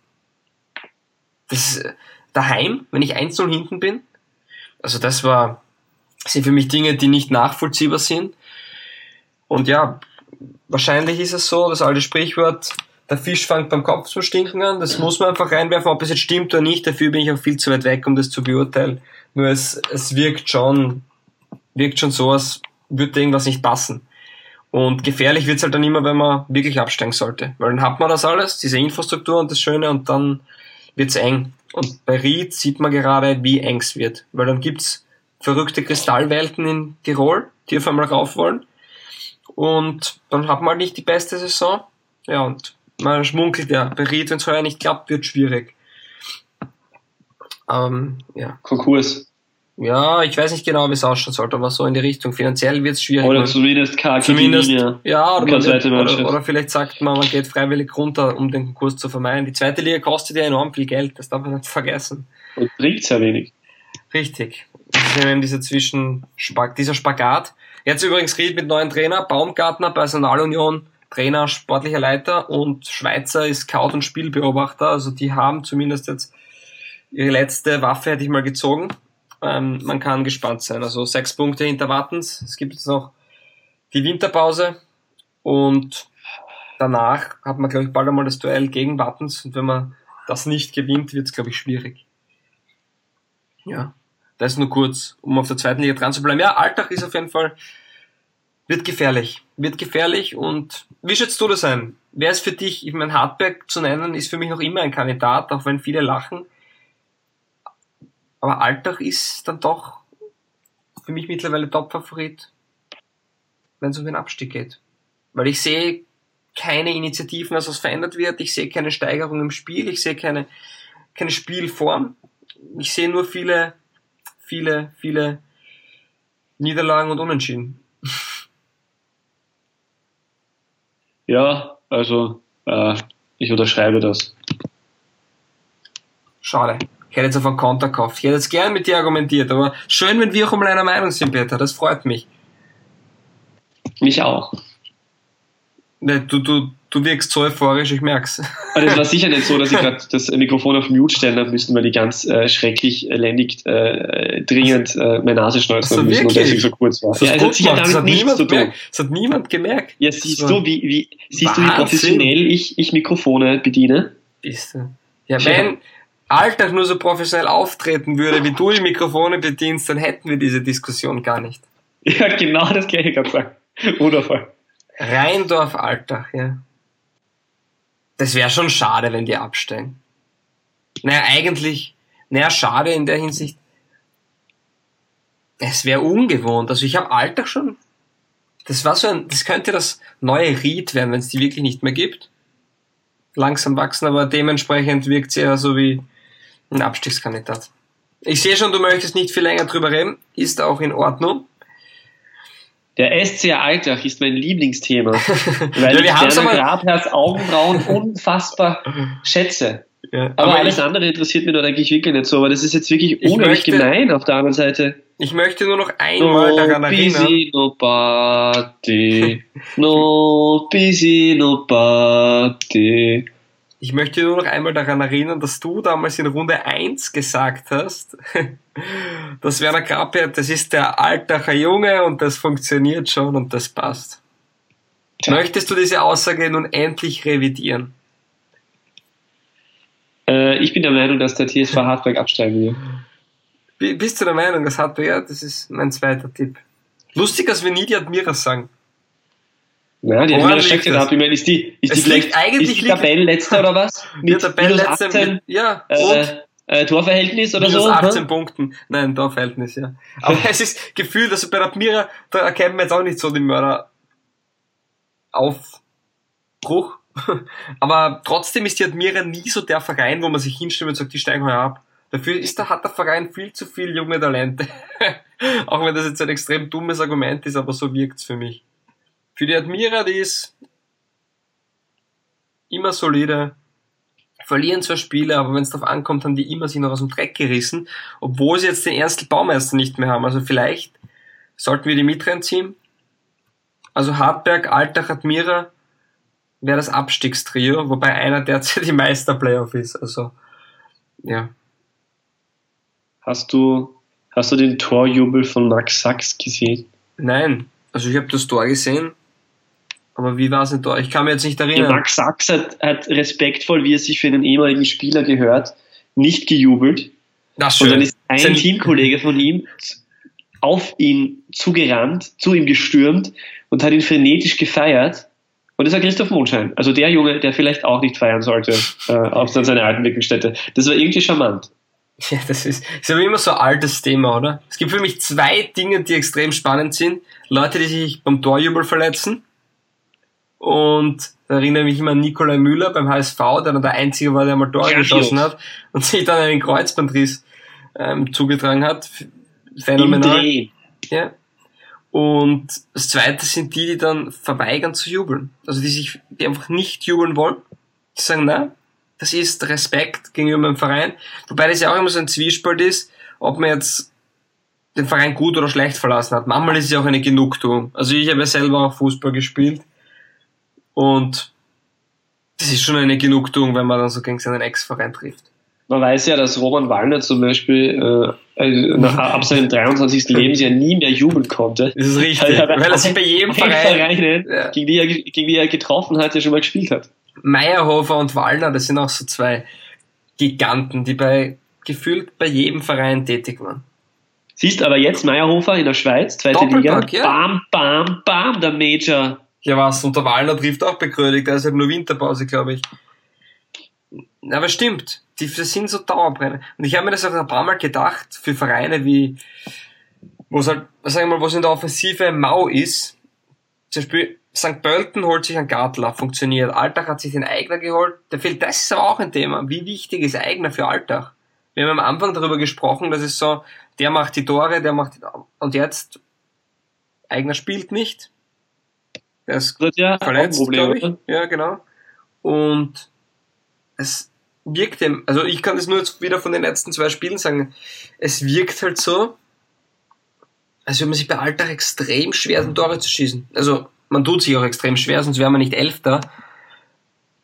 Das ist daheim, wenn ich 1-0 hinten bin, also das war, sind für mich Dinge, die nicht nachvollziehbar sind. Und ja, wahrscheinlich ist es so, das alte Sprichwort, der Fisch fängt beim Kopf zu stinken an. Das muss man einfach reinwerfen, ob es jetzt stimmt oder nicht. Dafür bin ich auch viel zu weit weg, um das zu beurteilen. Nur es, es wirkt schon, wirkt schon so, als würde irgendwas nicht passen. Und gefährlich wird's halt dann immer, wenn man wirklich absteigen sollte. Weil dann hat man das alles, diese Infrastruktur und das Schöne, und dann wird's eng. Und bei Ried sieht man gerade, wie eng es wird. Weil dann gibt's verrückte Kristallwelten in Tirol, die auf einmal rauf wollen. Und dann hat man halt nicht die beste Saison. Ja, und man schmunkelt ja. Bei Ried, wenn es heuer nicht klappt, wird schwierig. Ähm, ja. Konkurs. Ja, ich weiß nicht genau, wie es ausschauen sollte, aber so in die Richtung. Finanziell wird es schwierig. Oder zumindest KG zumindest, Linie. Ja, oder, man, oder, oder, vielleicht sagt man, man geht freiwillig runter, um den Konkurs zu vermeiden. Die zweite Liga kostet ja enorm viel Geld, das darf man nicht vergessen. Und bringt sehr wenig. Richtig. Das ist eben dieser Zwischen dieser Spagat. Jetzt übrigens Ried mit neuen Trainer, Baumgartner, Personalunion, Trainer, sportlicher Leiter und Schweizer ist Scout und Spielbeobachter. Also die haben zumindest jetzt ihre letzte Waffe hätte ich mal gezogen. Ähm, man kann gespannt sein. Also sechs Punkte hinter Wattens. Es gibt jetzt noch die Winterpause und danach hat man, glaube ich, bald einmal das Duell gegen Wattens und wenn man das nicht gewinnt, wird es, glaube ich, schwierig. Ja, das nur kurz, um auf der zweiten Liga dran zu bleiben. Ja, Alltag ist auf jeden Fall, wird gefährlich. Wird gefährlich und wie schätzt du das ein? Wer ist für dich, ich meine, Hardback zu nennen, ist für mich noch immer ein Kandidat, auch wenn viele lachen. Aber Alltag ist dann doch für mich mittlerweile Top-Favorit, wenn es um den Abstieg geht. Weil ich sehe keine Initiativen, dass was verändert wird. Ich sehe keine Steigerung im Spiel. Ich sehe keine, keine Spielform. Ich sehe nur viele, viele, viele Niederlagen und Unentschieden. Ja, also äh, ich unterschreibe das. Schade. Ich hätte jetzt auf einen Konter gekauft. Ich hätte jetzt gern mit dir argumentiert, aber schön, wenn wir auch mal einer Meinung sind, Peter. Das freut mich. Mich auch. Ne, du, du, du wirkst so euphorisch, ich merk's. Aber das war sicher nicht so, dass ich gerade das Mikrofon auf Mute stellen habe müssen, weil ich ganz äh, schrecklich elendig äh, dringend äh, meine Nase schneuzen also müssen und deswegen so kurz war. Das, ja, also hat sicher damit nichts zu tun. Das hat niemand gemerkt. Ja, siehst du, wie, wie siehst du, wie professionell ich, ich Mikrofone bediene? Bist du. Ja, wenn, Alltag nur so professionell auftreten würde, wie du die Mikrofone bedienst, dann hätten wir diese Diskussion gar nicht. Ja, genau das gleiche gerade sagen. Wundervoll. Rheindorf Alltag, ja. Das wäre schon schade, wenn die absteigen. Naja, eigentlich, naja, schade in der Hinsicht. Es wäre ungewohnt. Also ich habe Alltag schon. Das war so ein, das könnte das neue Ried werden, wenn es die wirklich nicht mehr gibt. Langsam wachsen, aber dementsprechend wirkt sie ja so wie ein Abstiegskandidat. Ich sehe schon, du möchtest nicht viel länger drüber reden. Ist auch in Ordnung. Der SCR Alltag ist mein Lieblingsthema, weil ja, wir ich Werner Grabherz Augenbrauen unfassbar schätze. Ja, aber, aber, alles ich, andere interessiert mich doch eigentlich wirklich nicht so, aber das ist jetzt wirklich unheimlich gemein auf der anderen Seite. Ich möchte nur noch einmal no daran erinnern. Busy, no party, no busy, no party. Ich möchte nur noch einmal daran erinnern, dass du damals in Runde 1 gesagt hast, dass Werner Grappert, das ist der Altacher Junge und das funktioniert schon und das passt. Tja. Möchtest du diese Aussage nun endlich revidieren? Äh, ich bin der Meinung, dass der TSV Hartberg absteigen will. Bist du der Meinung, dass Hartberg, ja, das ist mein zweiter Tipp. Lustig, dass wir nie die Admiras sagen. Ja, die Woran steckt ab. Ich meine, ist die, ist die vielleicht eigentlich ist die Tabellenletzter oder was? Mit ja, Tabellenletzter 18, ja. Äh, äh, Torverhältnis oder minus so? 18 hm? Punkten. Nein, Torverhältnis, ja. Aber es ist gefühlt, also bei Admira, da erkennt man jetzt auch nicht so den Mörder Aufbruch. Aber trotzdem ist die Admira nie so der Verein, wo man sich hinstellt und sagt, die steigen heuer ab. Dafür ist da, hat der Verein viel zu viel junge Talente. auch wenn das jetzt ein extrem dummes Argument ist, aber so wirkt's für mich. Für die Admira, die ist immer solide, verlieren zwar Spiele, aber wenn es darauf ankommt, haben die immer sich noch aus dem Dreck gerissen, obwohl sie jetzt den ersten Baumeister nicht mehr haben. Also vielleicht sollten wir die mit reinziehen. Also Hartberg, Altach, Admira wäre das Abstiegstrio, wobei einer derzeit die Meisterplayoff ist. Also, ja. Hast du, hast du den Torjubel von Max Sachs gesehen? Nein. Also ich habe das Tor gesehen aber wie war es denn da? Ich kann mir jetzt nicht erinnern. Der Max Sachs hat, hat respektvoll, wie er sich für einen ehemaligen Spieler gehört, nicht gejubelt. Das schön. Und dann ist ein Sein Teamkollege von ihm auf ihn zugerannt, zu ihm gestürmt und hat ihn frenetisch gefeiert. Und das war Christoph Mondschein. Also der Junge, der vielleicht auch nicht feiern sollte äh, auf seiner alten Wirkungsstätte. Das war irgendwie charmant. Ja, das ist, ist aber immer so ein altes Thema, oder? Es gibt für mich zwei Dinge, die extrem spannend sind. Leute, die sich beim Torjubel verletzen und da erinnere ich mich immer an Nikolai Müller beim HSV, der dann der Einzige war, der mal Tor geschossen hat und sich dann einen Kreuzbandriss ähm, zugetragen hat. Phänomenal. Ja. Und das zweite sind die, die dann verweigern zu jubeln. Also die sich, die einfach nicht jubeln wollen. Die sagen, na, das ist Respekt gegenüber meinem Verein. Wobei das ja auch immer so ein Zwiespalt ist, ob man jetzt den Verein gut oder schlecht verlassen hat. Manchmal ist es ja auch eine Genugtuung. Also ich habe ja selber auch Fußball gespielt und das ist schon eine Genugtuung, wenn man dann so gegen seinen Ex-Verein trifft. Man weiß ja, dass Roman Wallner zum Beispiel äh, äh ab seinem 23. Lebensjahr nie mehr jubeln konnte. Das ist richtig, weil, weil er sich bei jedem Verein, Vereine, ja. gegen, die er, gegen die er getroffen hat, ja schon mal gespielt hat. Meyerhofer und Wallner, das sind auch so zwei Giganten, die bei gefühlt bei jedem Verein tätig waren. Siehst aber jetzt Meyerhofer in der Schweiz, zweite Liga, ja. bam, bam, bam, der Major ja, was? Und der Wallner trifft auch bekrödigt, da ist halt nur Winterpause, glaube ich. Aber stimmt, die, das sind so Dauerbrenner. Und ich habe mir das auch ein paar Mal gedacht, für Vereine wie, wo es halt, sagen wir mal, was in der Offensive mau ist, zum Beispiel St. Pölten holt sich einen Gartler, funktioniert. Alltag hat sich den Eigner geholt. Der fehlt, das ist aber auch ein Thema. Wie wichtig ist Eigner für Alltag? Wir haben am Anfang darüber gesprochen, dass es so, der macht die Tore, der macht, und jetzt, Eigner spielt nicht. Der ist ja verletzt, glaube ich. Ja, genau. Und es wirkt dem, also ich kann das nur jetzt wieder von den letzten zwei Spielen sagen, es wirkt halt so, als würde man sich bei Alltag extrem schwer den Tore zu schießen. Also man tut sich auch extrem schwer, sonst wäre man nicht Elfter.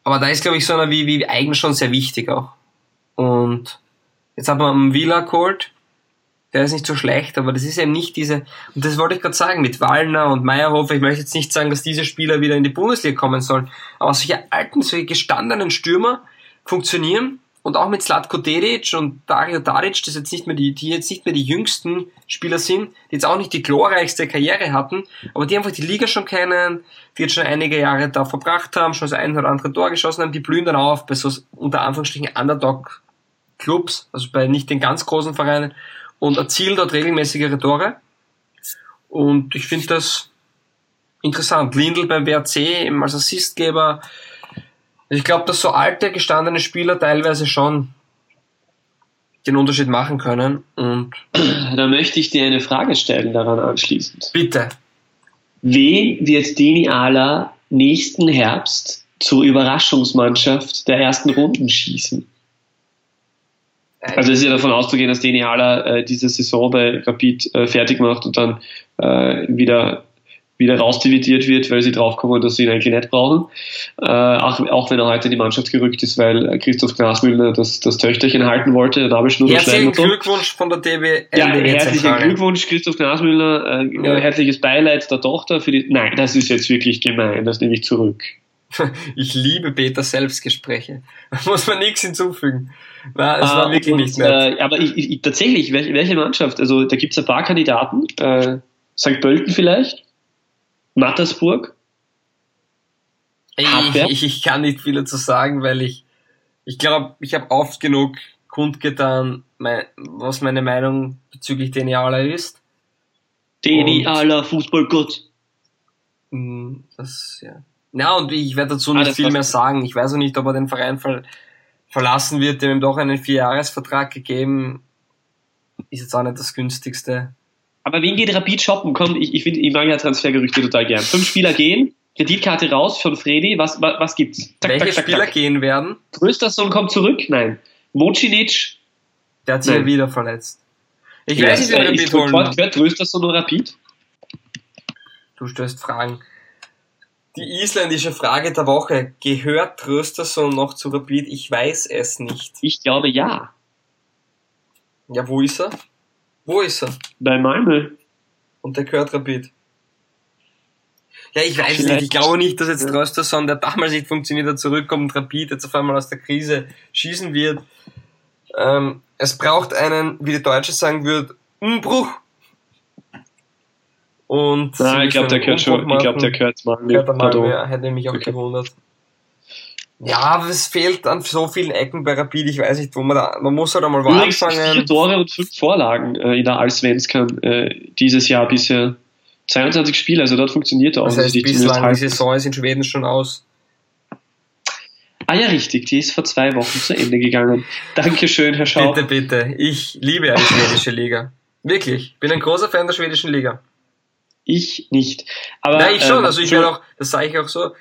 Aber da ist, glaube ich, so einer wie, wie Eigen schon sehr wichtig auch. Und jetzt hat man einen Villa geholt, der ist nicht so schlecht, aber das ist eben nicht diese, und das wollte ich gerade sagen, mit Wallner und Meyerhofer, ich möchte jetzt nicht sagen, dass diese Spieler wieder in die Bundesliga kommen sollen, aber solche alten, solche gestandenen Stürmer funktionieren und auch mit Slatko Dedic und Dario Tadic, das jetzt nicht mehr die, die jetzt nicht mehr die jüngsten Spieler sind, die jetzt auch nicht die glorreichste Karriere hatten, aber die einfach die Liga schon kennen, die jetzt schon einige Jahre da verbracht haben, schon das ein oder andere Tor geschossen haben, die blühen dann auf bei so unter Anführungsstrichen Underdog Clubs, also bei nicht den ganz großen Vereinen und erzielen dort regelmäßigere Tore. Und ich finde das interessant. Lindl beim WRC als Assistgeber. Ich glaube, dass so alte, gestandene Spieler teilweise schon den Unterschied machen können. Und da möchte ich dir eine Frage stellen daran anschließend. Bitte. Wen wird Deni Ala nächsten Herbst zur Überraschungsmannschaft der ersten Runden schießen? Also es ist ja davon auszugehen, dass Deni Haller äh, diese Saison bei Rapid äh, fertig macht und dann äh, wieder wieder rausdividiert wird, weil sie draufkommen, dass sie ihn eigentlich nicht brauchen. Äh, auch, auch wenn er heute in die Mannschaft gerückt ist, weil Christoph Grasmüller das, das Töchterchen halten wollte, der Nabelschnur Herzlichen Glückwunsch von der DB. Ja, herzlichen Glückwunsch, Christoph Grasmüller. Äh, ja. Herzliches Beileid der Tochter für die. Nein, das ist jetzt wirklich gemein, das nehme ich zurück. Ich liebe Peter Selbstgespräche. Da muss man nichts hinzufügen. Nein, es war ah, wirklich und, nicht nett. Äh, aber ich, ich, tatsächlich, welche, welche Mannschaft? Also da gibt es ein paar Kandidaten. Äh, St. Pölten vielleicht? Mattersburg? Ich, ich, ich, kann nicht viel dazu sagen, weil ich, ich glaube, ich habe oft genug kundgetan, mein, was meine Meinung bezüglich Deniala ist. Deniala, Fußballgott. Hm, das, ja. Ja, und ich werde dazu nicht ah, viel mehr sagen. Ich weiß auch nicht, ob er den Verein ver verlassen wird. Dem ihm doch einen Vierjahresvertrag gegeben. Ist jetzt auch nicht das günstigste. Aber wen geht Rapid shoppen? Komm, ich, ich, find, ich mag ja Transfergerüchte total gern. Fünf Spieler gehen, Kreditkarte raus von Fredi. Was, was, was gibt's? Zack, Welche zack, Spieler zack. gehen werden? Trösterson kommt zurück? Nein. Vocinic? Der hat sich ja wieder verletzt. Ich ja, weiß nicht, wer Rapid holen. Gehört Trösterson oder Rapid? Du stellst Fragen. Die isländische Frage der Woche. Gehört Trösterson noch zu Rapid? Ich weiß es nicht. Ich glaube ja. Ja, wo ist er? Wo ist er? Bei Malmö. Und der gehört Rapid. Ja, ich weiß Vielleicht. nicht. Ich glaube nicht, dass jetzt ja. Trösterson, der damals nicht funktioniert hat, zurückkommt und Rapid jetzt auf einmal aus der Krise schießen wird. Ähm, es braucht einen, wie die Deutsche sagen würden, Umbruch und Nein, ich glaube, der gehört schon, ich glaube, der gehört mal. Gehört mal mehr, hätte mich auch okay. gewundert. Ja, aber es fehlt an so vielen Ecken bei Rapid, ich weiß nicht, wo man da, man muss halt einmal wo anfangen. Vier Tore und fünf Vorlagen äh, in der Allsvenskan äh, dieses Jahr bisher. 22 Spiele, also dort funktioniert er auch. Das heißt, bislang die Saison ist in Schweden schon aus. Ah ja, richtig, die ist vor zwei Wochen zu Ende gegangen. Dankeschön, Herr Schau. Bitte, bitte, ich liebe eine schwedische Liga. Wirklich, bin ein großer Fan der schwedischen Liga. Ich nicht. Aber, Nein, ich schon. Ähm, also ich werde auch, das sage ich auch so,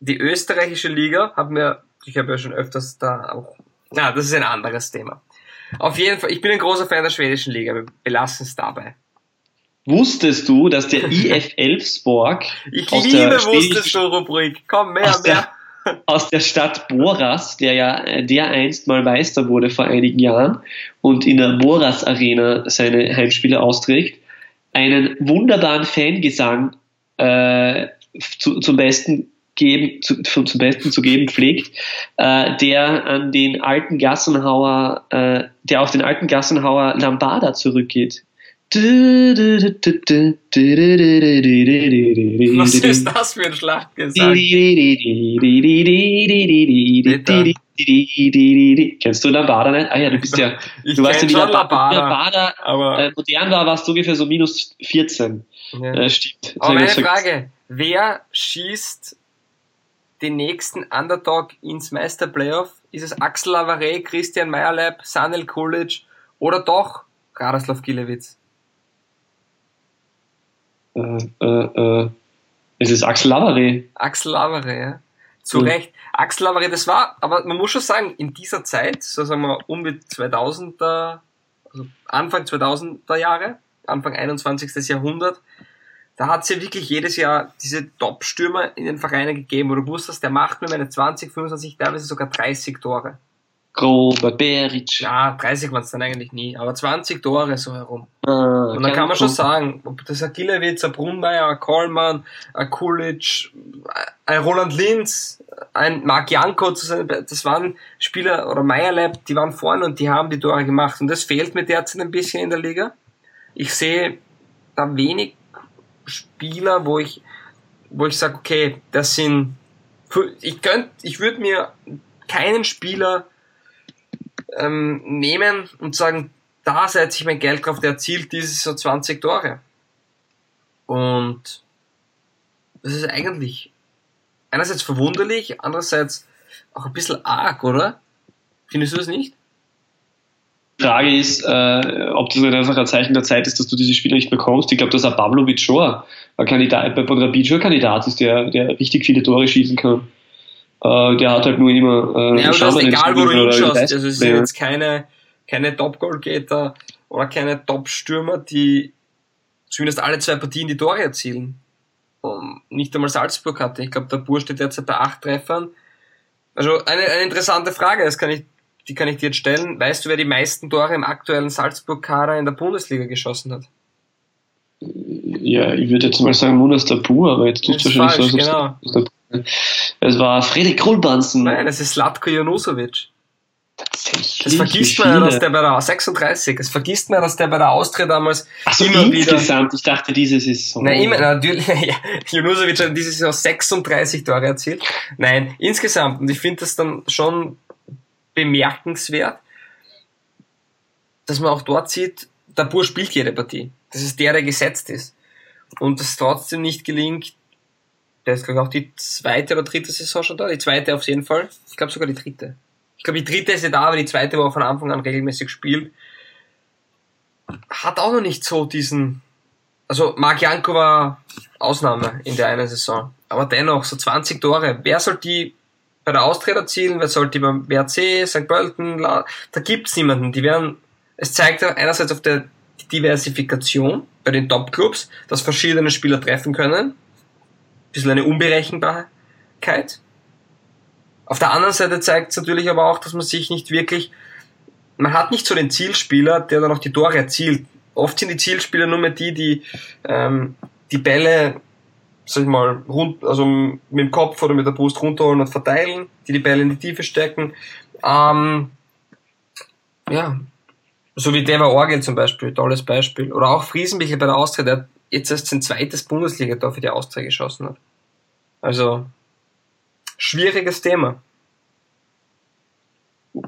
die österreichische Liga hat mir, ich habe ja schon öfters da auch, na, das ist ein anderes Thema. Auf jeden Fall, ich bin ein großer Fan der schwedischen Liga. Wir belassen es dabei. Wusstest du, dass der IF Elfsborg ich aus liebe der wusstest du Rubrik. Komm, mehr, aus mehr. Der, aus der Stadt Boras, der ja der einst mal Meister wurde vor einigen Jahren und in der Boras Arena seine Heimspiele austrägt, einen wunderbaren Fangesang äh, zu, zum Besten geben, zu, zum Besten zu geben pflegt, äh, der an den alten Gassenhauer, äh, der auf den alten Gassenhauer Lambada zurückgeht, Was ist das für ein Schlachtgesang? Kennst du Lambada nicht? Ah ja, du bist ja, Ich du weißt ja, wie Lambada, Lambada, aber- äh, modern war, warst du ungefähr so minus 14. Ja. Äh, stimmt. Aber meine. Frage, wer schießt den nächsten Underdog ins Meisterplayoff? Ist es Axel Lavare, Christian Meyerleib, Sanel Kulic oder doch Radoslav Gilewitz? Äh, äh, äh, es ist Axel Lavare. Axel Lavare, ja. Zu Mhm. Recht. Axel Lavare, das war, aber man muss schon sagen, in dieser Zeit, so sagen wir um die 2000er, also Anfang 2000er Jahre, Anfang 21. Jahrhundert, da hat es ja wirklich jedes Jahr diese Top-Stürmer in den Vereinen gegeben, wo du wusstest, der macht mir meine 20, 25, teilweise sogar 30 Tore. Grober, Beric. Ja, 30 waren es dann eigentlich nie, aber 20 Tore so herum. Ah, Und dann kann man schon sagen, ob das ein Gilewitz, ein Brunmeier, ein Kollmann, ein Kulic, ein Roland Linz, ein Marc Janko, das waren Spieler, oder Meierleib, die waren vorne und die haben die Tore gemacht. Und das fehlt mir derzeit ein bisschen in der Liga. Ich sehe da wenig Spieler, wo ich, wo ich sage, okay, das sind, ich könnte, ich würde mir keinen Spieler ähm, nehmen und sagen, da setze ich mein Geld drauf, der erzielt dieses so 20 Tore. Und das ist eigentlich einerseits verwunderlich, andererseits auch ein bisschen arg, oder? Findest du das nicht? Die Frage ist, äh, ob das nicht einfach ein Zeichen der Zeit ist, dass du diese Spieler nicht bekommst. Ich glaube, dass ein Pavlovic schon ein Kandidat, bei Kandidat ist, der, der richtig viele Tore schießen kann. Äh, der hat halt nur immer. Äh, Ja, aber das ist egal, wo du hinschaust. Also es sind jetzt keine, keine Top-Goalgetter oder keine Top-Stürmer, die zumindest alle zwei Partien die Tore erzielen. Um, nicht einmal Salzburg hatte. Ich glaube, der Bur steht derzeit bei acht Treffern. Also eine, eine interessante Frage, das kann ich, die kann ich dir jetzt stellen. Weißt du, wer die meisten Tore im aktuellen Salzburg-Kader in der Bundesliga geschossen hat? Ja, ich würde jetzt mal sagen Munas Tabu, aber jetzt Das ist wahrscheinlich falsch, so. genau. Es war Fredrik Krulbansen. Nein, es ist Slatko Jonusovic. Tatsächlich. Das vergisst man ja, dass der bei der 36, es vergisst man, dass der bei der Austria damals Ach so, immer wieder insgesamt. Ich dachte, dieses ist so. Nein, immer, natürlich, ja, Junusovic hat dieses Jahr 36 Tore erzielt. Nein, insgesamt. Und ich finde das dann schon bemerkenswert, dass man auch dort sieht, der Bur spielt jede Partie. Das ist der, der gesetzt ist. Und es trotzdem nicht gelingt, der ist, glaube ich, auch die zweite oder dritte Saison schon da. Die zweite auf jeden Fall. Ich glaube sogar die dritte. Ich glaube, die dritte ist ja da, aber die zweite, wo er von Anfang an regelmäßig spielt, hat auch noch nicht so diesen, also Marc Janko war Ausnahme in der einen Saison. Aber dennoch, so 20 Tore. Wer soll die bei der Austria erzielen? Wer soll die beim WRC, St. Pölten? La- Da gibt's niemanden. Die werden, es zeigt einerseits auf der Diversifikation bei den Top-Clubs, dass verschiedene Spieler treffen können. Bisschen eine Unberechenbarkeit. Auf der anderen Seite zeigt es natürlich aber auch, dass man sich nicht wirklich, man hat nicht so den Zielspieler, der dann auch die Tore erzielt. Oft sind die Zielspieler nur mehr die, die ähm, die Bälle, sag ich mal, rund, also mit dem Kopf oder mit der Brust runterholen und verteilen, die die Bälle in die Tiefe stecken. Ähm, ja, so wie Deva Orgel zum Beispiel, tolles Beispiel. Oder auch Friesenbichel bei der Austria, der jetzt erst sein zweites Bundesliga-Tor für die Austria geschossen hat. Also, schwieriges Thema.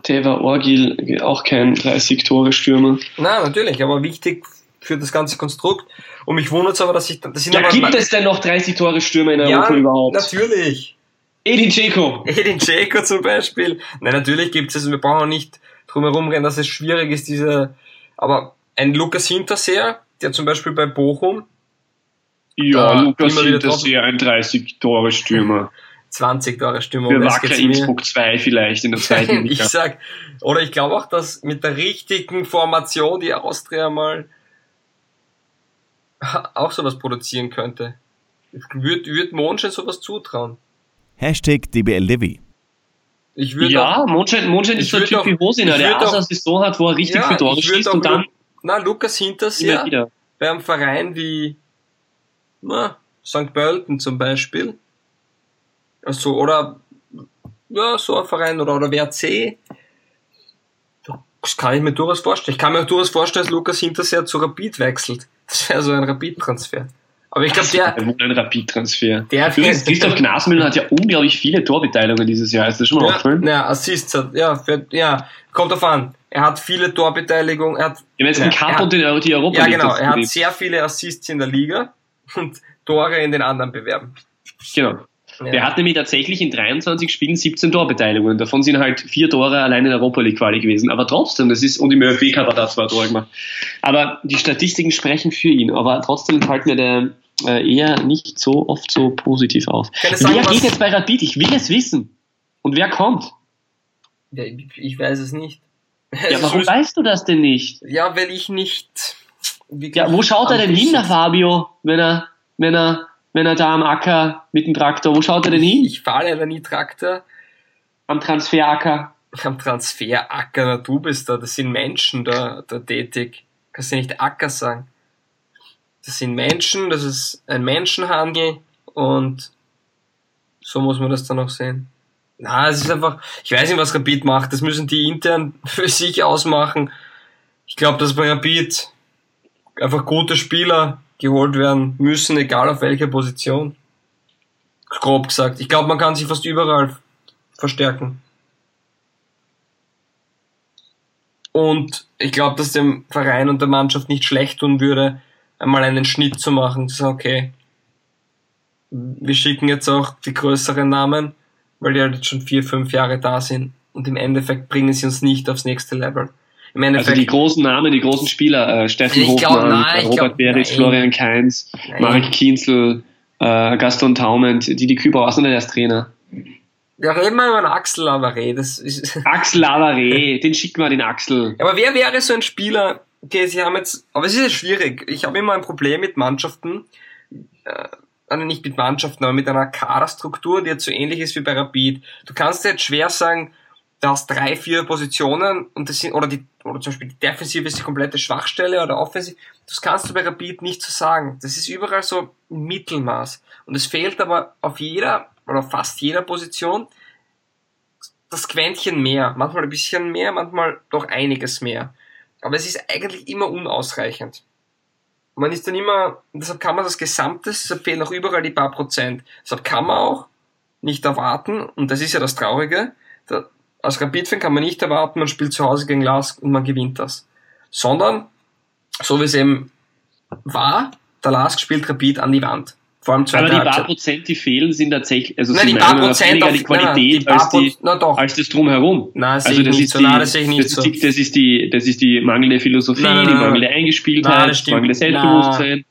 Teva Orgil, auch kein 30-Tore-Stürmer. Na, natürlich, aber wichtig für das ganze Konstrukt. Und mich wundert es aber, dass ich, das sind Ja, aber, gibt es denn noch 30-Tore-Stürmer in ja, Europa überhaupt? natürlich. Edin Dzeko. Edin Dzeko zum Beispiel. Nein, natürlich gibt es, wir brauchen auch nicht drum herum rennen, dass es schwierig ist, diese, aber ein Lukas Hinterseher, der zum Beispiel bei Bochum Ja, Da Lukas Hinterseher, ein 30-Tore-Stürmer. 20 Tore Stimmung. Für das Wacker. Innsbruck 2 vielleicht in der zweiten ich Liga. sag, oder ich glaube auch, dass mit der richtigen Formation die Austria mal auch sowas produzieren könnte. Ich würde würd Monschen sowas zutrauen. Hashtag DBLDW. Ich würde Ja, Mondschein, Mondschein Ich ist so ein würd Typ auch- wie Hosiner, ich der würd auch auch- eine Saison hat, wo er richtig ja, viele Tore ich schießt und dann na, Lukas wieder. bei einem Verein wie na, St. Pölten zum Beispiel. Also, oder ja, so ein Verein oder, oder WRC. Da Das kann ich mir durchaus vorstellen. Ich kann mir durchaus vorstellen, dass Lukas Hinterseher zu Rapid wechselt. Das wäre so ein Rapid-Transfer. Aber ich glaube, der. Ein Rapid-Transfer. Der Übrigens, Christoph Gnasmüller hat ja unglaublich viele Torbeteiligungen dieses Jahr. Ist das schon mal ja, aufgefallen? Ja, Assists hat, ja, für, ja, kommt drauf an. Er hat viele Torbeteiligungen. Er hat, ja, jetzt ja, Cup und die Europa Ja, genau. Er hat sehr viele Assists in der Liga und Tore in den anderen Bewerben. Genau. Ja. Der hat nämlich tatsächlich in 23 Spielen 17 Torbeteiligungen. Davon sind halt vier Tore allein in der Europa League Quali gewesen. Aber trotzdem, das ist, und im ÖFB hat er zwei Tore gemacht. Aber die Statistiken sprechen für ihn. Aber trotzdem fällt mir der äh, eher nicht so oft so positiv auf. Sagen, wer geht jetzt bei Rapid? Ich will es wissen. Und wer kommt? Ich weiß es nicht. Ja, warum weißt du das denn nicht? Ja, weil ich nicht. Ja, wo schaut er denn hin, der Fabio, wenn er, wenn er wenn er da am Acker mit dem Traktor, wo schaut er denn hin? Ich fahre ja nie Traktor. Am Transferacker. Am Transferacker, na du bist da, das sind Menschen da, da tätig. Kannst du nicht Acker sagen. Das sind Menschen, das ist ein Menschenhandel und so muss man das dann auch sehen. Na, es ist einfach, ich weiß nicht, was Rapid macht, das müssen die intern für sich ausmachen. Ich glaube, dass bei Rapid einfach gute Spieler geholt werden müssen, egal auf welcher Position. Grob gesagt. Ich glaube, man kann sich fast überall verstärken. Und ich glaube, dass dem Verein und der Mannschaft nicht schlecht tun würde, einmal einen Schnitt zu machen, zu sagen, okay, wir schicken jetzt auch die größeren Namen, weil die halt jetzt schon vier, fünf Jahre da sind und im Endeffekt bringen sie uns nicht aufs nächste Level. Im Endeffekt, also die großen Namen, die großen Spieler, äh, Steffen Hofmann, glaub, nein, Robert Beritz, Florian Kainz, nein. Marek Kienzel, äh, Gaston Taumend, Didi Küber, was denn als Trainer? Ja, reden wir über den Axel Lavaré. Das ist Axel Lavaré, den schicken wir den Axel. Aber wer wäre so ein Spieler, okay, sie haben jetzt, aber es ist ja schwierig. Ich habe immer ein Problem mit Mannschaften, äh, also nicht mit Mannschaften, aber mit einer Kaderstruktur, die jetzt so ähnlich ist wie bei Rapid. Du kannst jetzt schwer sagen, du hast drei, vier Positionen und das sind, oder die, oder zum Beispiel die Defensive ist die komplette Schwachstelle oder Offensive. Das kannst du bei Rapid nicht so sagen. Das ist überall so Mittelmaß. Und es fehlt aber auf jeder oder fast jeder Position das Quäntchen mehr. Manchmal ein bisschen mehr, manchmal doch einiges mehr. Aber es ist eigentlich immer unausreichend. Man ist dann immer, deshalb kann man das Gesamte, deshalb fehlen auch überall die paar Prozent. Deshalb kann man auch nicht erwarten, und das ist ja das Traurige, als Rapid-Fan kann man nicht erwarten, man spielt zu Hause gegen Lask und man gewinnt das. Sondern, so wie es eben war, der Lask spielt Rapid an die Wand. Vor allem Aber die paar Prozent, die fehlen, sind tatsächlich, also nein, die paar Prozent auf, die Qualität nein, nein, die als, die, na doch. als das Drumherum. Nein, also das ist, so. die, das, ich nicht das, so. Ist das ist die, das ist die mangelnde Philosophie, nein, die mangelnde Eingespieltheit, das mangelnde Selbstbewusstsein.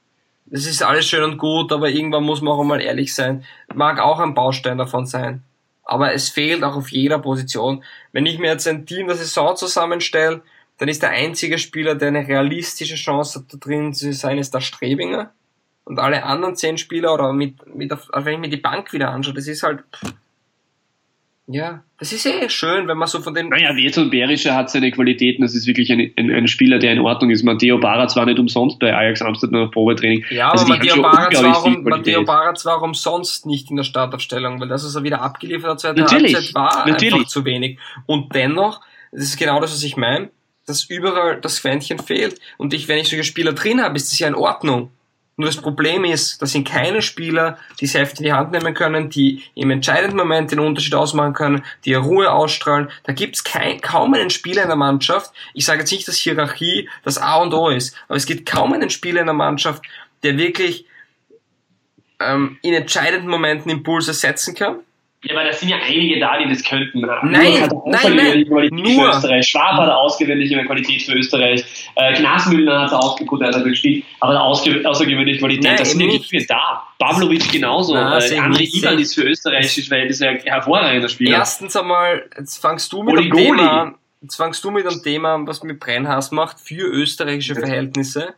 Das ist alles schön und gut, aber irgendwann muss man auch mal ehrlich sein. Mag auch ein Baustein davon sein aber es fehlt auch auf jeder Position. Wenn ich mir jetzt ein Team der Saison zusammenstelle, dann ist der einzige Spieler, der eine realistische Chance hat, da drin zu sein, ist der Strebinger. Und alle anderen zehn Spieler oder mit, mit auf, wenn ich mir die Bank wieder anschaue, das ist halt, ja, das ist eh schön, wenn man so von den. Naja, Veto Berischer hat seine Qualitäten, das ist wirklich ein, ein, ein, Spieler, der in Ordnung ist. Matteo Baraz war nicht umsonst bei Ajax Amsterdam auf Probetraining. Ja, also aber Matteo Baraz, war um, Matteo Baraz war umsonst nicht in der Startaufstellung, weil das, was er wieder abgeliefert hat, zweite Halbzeit, war natürlich. einfach zu wenig. Und dennoch, das ist genau das, was ich meine, dass überall das Quäntchen fehlt. Und ich, wenn ich solche Spieler drin habe, ist das ja in Ordnung. Nur das Problem ist, da sind keine Spieler, die es Heft in die Hand nehmen können, die im entscheidenden Moment den Unterschied ausmachen können, die Ruhe ausstrahlen. Da gibt's kein, kaum einen Spieler in der Mannschaft. Ich sage jetzt nicht, dass Hierarchie das A und O ist, aber es gibt kaum einen Spieler in der Mannschaft, der wirklich ähm, in entscheidenden Momenten Impulse setzen kann ja, aber da sind ja einige da, die das könnten. Nein, nein, nein, nur. Für Österreich. Schwab hat ausgewöhnliche Qualität für Österreich. Äh, Gnasmüller hat auch gut, er hat gespielt, aber außergewöhnliche Qualität. Nein, das sind ja nicht viele da. Pavlovic genauso. Äh, André Ivan ist für österreichische Verhältnisse ein hervorragender Spieler. Erstens einmal, jetzt fangst du mit dem Thema an, jetzt fangst du mit einem Thema an, was mit Brennhass macht, für österreichische Verhältnisse.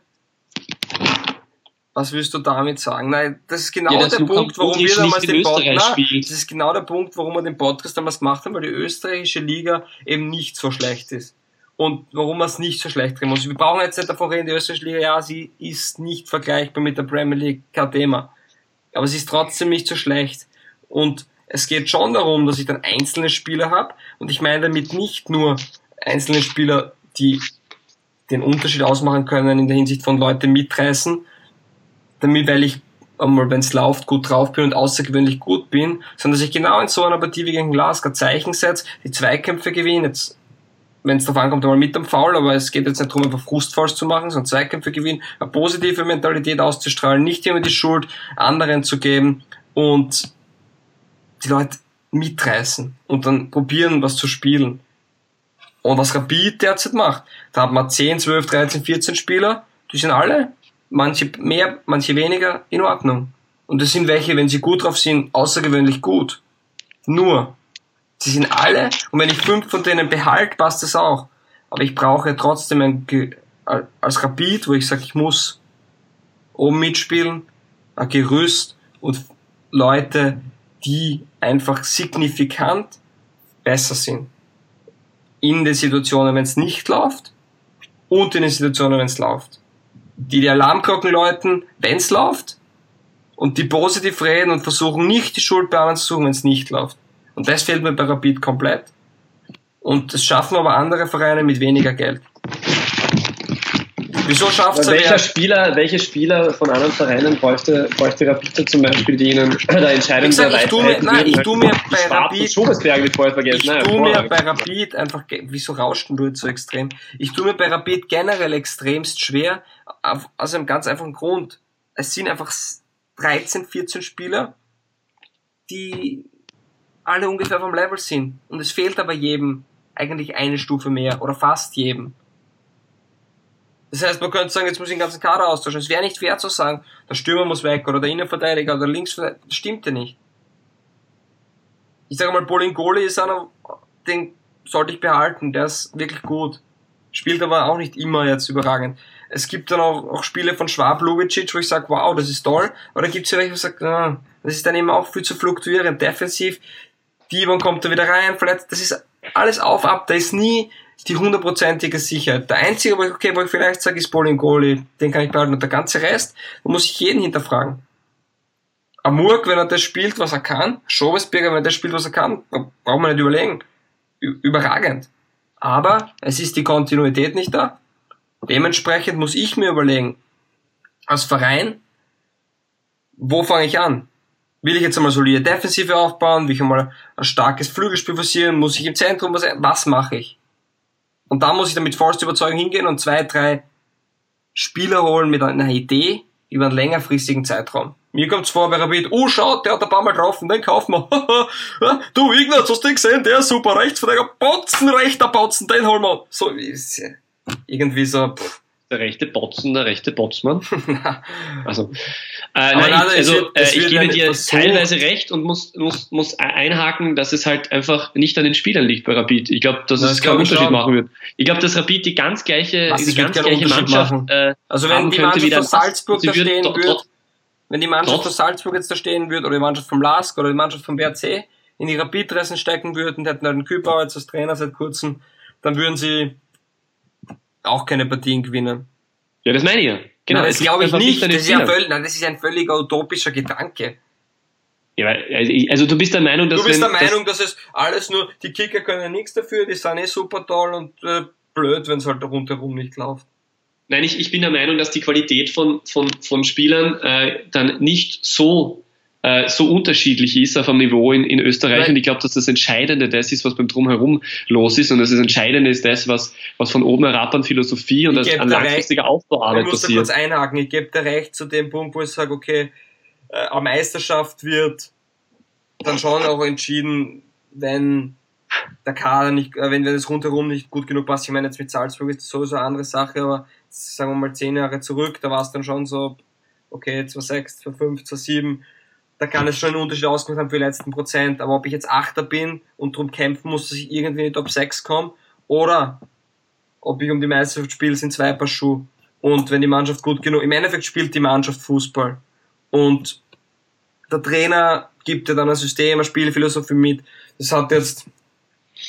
Was willst du damit sagen? Nein, das ist genau ja, der Punkt, warum wir damals den Podcast, das ist genau der Punkt, warum wir den Podcast damals gemacht haben, weil die österreichische Liga eben nicht so schlecht ist. Und warum man es nicht so schlecht drehen muss. Wir brauchen jetzt nicht davon reden, die österreichische Liga, ja, sie ist nicht vergleichbar mit der Premier League, kein Thema. Aber sie ist trotzdem nicht so schlecht. Und es geht schon darum, dass ich dann einzelne Spieler habe. Und ich meine damit nicht nur einzelne Spieler die den Unterschied ausmachen können in der Hinsicht von Leute mitreißen, damit, weil ich einmal, wenn es läuft, gut drauf bin und außergewöhnlich gut bin, sondern dass ich genau in so einer Partie wie gegen Glasgow Zeichen setze, die Zweikämpfe gewinne, jetzt wenn es darauf ankommt, einmal mit dem Foul, aber es geht jetzt nicht darum, einfach Frustfalls zu machen, sondern Zweikämpfe gewinnen, eine positive Mentalität auszustrahlen, nicht immer die Schuld anderen zu geben und die Leute mitreißen und dann probieren, was zu spielen. Und was Rapid derzeit macht, da hat man 10, 12, 13, 14 Spieler, die sind alle, manche mehr, manche weniger, in Ordnung. Und das sind welche, wenn sie gut drauf sind, außergewöhnlich gut. Nur, Sie sind alle, und wenn ich fünf von denen behalte, passt das auch. Aber ich brauche trotzdem ein, als Rapid, wo ich sage, ich muss oben mitspielen, ein Gerüst und Leute, die einfach signifikant besser sind. In den Situationen, wenn es nicht läuft und in den Situationen, wenn es läuft. Die die Alarmglocken läuten, wenn es läuft und die positiv reden und versuchen nicht die Schuld bei anderen zu suchen, wenn es nicht läuft. Und das fehlt mir bei Rapid komplett. Und das schaffen aber andere Vereine mit weniger Geld. Wieso schafft es welcher Spieler, welche Spieler von anderen Vereinen bräuchte, bräuchte Rapid zum Beispiel, die ihnen der Entscheidung ich, ich tue mir, nein, ich tue mir bei Rapid, Schobesberg wird vorher vergessen. Ich tue mir bei Rapid einfach, wieso rauscht du jetzt so extrem? Ich tue mir bei Rapid generell extremst schwer, aus einem ganz einfachen Grund. Es sind einfach 13, 14 Spieler, die alle ungefähr vom Level sind. Und es fehlt aber jedem eigentlich eine Stufe mehr oder fast jedem. Das heißt, man könnte sagen, jetzt muss ich den ganzen Kader austauschen. Es wäre nicht fair zu sagen, der Stürmer muss weg oder der Innenverteidiger oder der Linksverteidiger. Das stimmt ja nicht. Ich sage mal, Bolingoli ist einer, den sollte ich behalten. Der ist wirklich gut. Spielt aber auch nicht immer jetzt überragend. Es gibt dann auch, auch Spiele von Schwab, Lubicic, wo ich sage, wow, das ist toll. Oder gibt es ja welche, wo ich sage, ah, das ist dann eben auch viel zu fluktuierend. Defensiv Dibon kommt da wieder rein, verletzt. Das ist alles auf, ab. Da ist nie die hundertprozentige Sicherheit. Der einzige, wo ich, okay, wo ich vielleicht sage, ist Bowling Goalie. Den kann ich behalten. Und der ganze Rest, da muss ich jeden hinterfragen. Amurk, wenn er das spielt, was er kann. Schobesberger, wenn er das spielt, was er kann, braucht man nicht überlegen. Überragend. Aber es ist die Kontinuität nicht da. Dementsprechend muss ich mir überlegen, als Verein, wo fange ich an? will ich jetzt einmal solide Defensive aufbauen, will ich einmal ein starkes Flügelspiel forcieren, muss ich im Zentrum was, was mache ich? Und da muss ich dann mit vollster Überzeugung hingehen und zwei, drei Spieler holen mit einer Idee über einen längerfristigen Zeitraum. Mir kommt's vor bei Rapid, oh schaut, der hat ein paar Mal getroffen, den kaufen wir. du Ignaz, hast du gesehen, der ist super, Rechtsverteidiger, Botzen, rechter Botzen, den holen wir. So, ist irgendwie so, pff der rechte Botzen, der rechte Botzmann. also, äh, nein, ich, also äh, ich gebe dir teilweise recht und muss, muss, muss einhaken, dass es halt einfach nicht an den Spielern liegt bei Rapid. Ich glaube, dass das es keinen Unterschied machen wird. Ich glaube, dass Rapid die ganz gleiche, Was, die ganz gleiche Mannschaft äh, Also wenn die Mannschaft von Salzburg da stehen würde, wenn die Mannschaft von Salzburg jetzt da stehen würde, oder die Mannschaft vom LASK oder die Mannschaft vom BRC in die Rapid-Dressen stecken würden, hätten halt einen Kübauer jetzt als Trainer seit kurzem, dann würden sie auch keine Partien gewinnen. Ja, das meine ich ja. Genau, nein, das glaube ich nicht. Das ist, ja völlig, nein, das ist ein völliger utopischer Gedanke. Ja, also, also du bist der Meinung, dass du bist wenn, der Meinung, dass, dass, es alles nur die Kicker können nichts dafür, die sind eh super toll und äh, blöd, wenn es halt rundherum nicht läuft. Nein, ich, ich bin der Meinung, dass die Qualität von, von, von Spielern äh, dann nicht so äh, so unterschiedlich ist auf einem Niveau in, in Österreich. Nein. Und ich glaube, dass das Entscheidende das ist, was beim Drumherum los ist. Und das Entscheidende ist das, was, was von oben herab an Philosophie und an langfristiger Aufbauarbeit passiert. Ich muss da kurz einhaken. Ich gebe dir recht zu dem Punkt, wo ich sage, okay, äh, eine Meisterschaft wird dann schon auch entschieden, wenn der Kader nicht, äh, wenn, wenn es rundherum nicht gut genug passt. Ich meine, jetzt mit Salzburg ist das sowieso eine andere Sache, aber sagen wir mal zehn Jahre zurück, da war es dann schon so, okay, 2,6, 2,5, 2,7 da kann es schon einen Unterschied ausgemacht haben für die letzten Prozent. Aber ob ich jetzt Achter bin und drum kämpfen muss, dass ich irgendwie in die Top 6 komme, oder ob ich um die Meisterschaft spiele, sind zwei Paar Schuhe. Und wenn die Mannschaft gut genug, im Endeffekt spielt die Mannschaft Fußball. Und der Trainer gibt ja dann ein System, eine Spielphilosophie mit. Das hat jetzt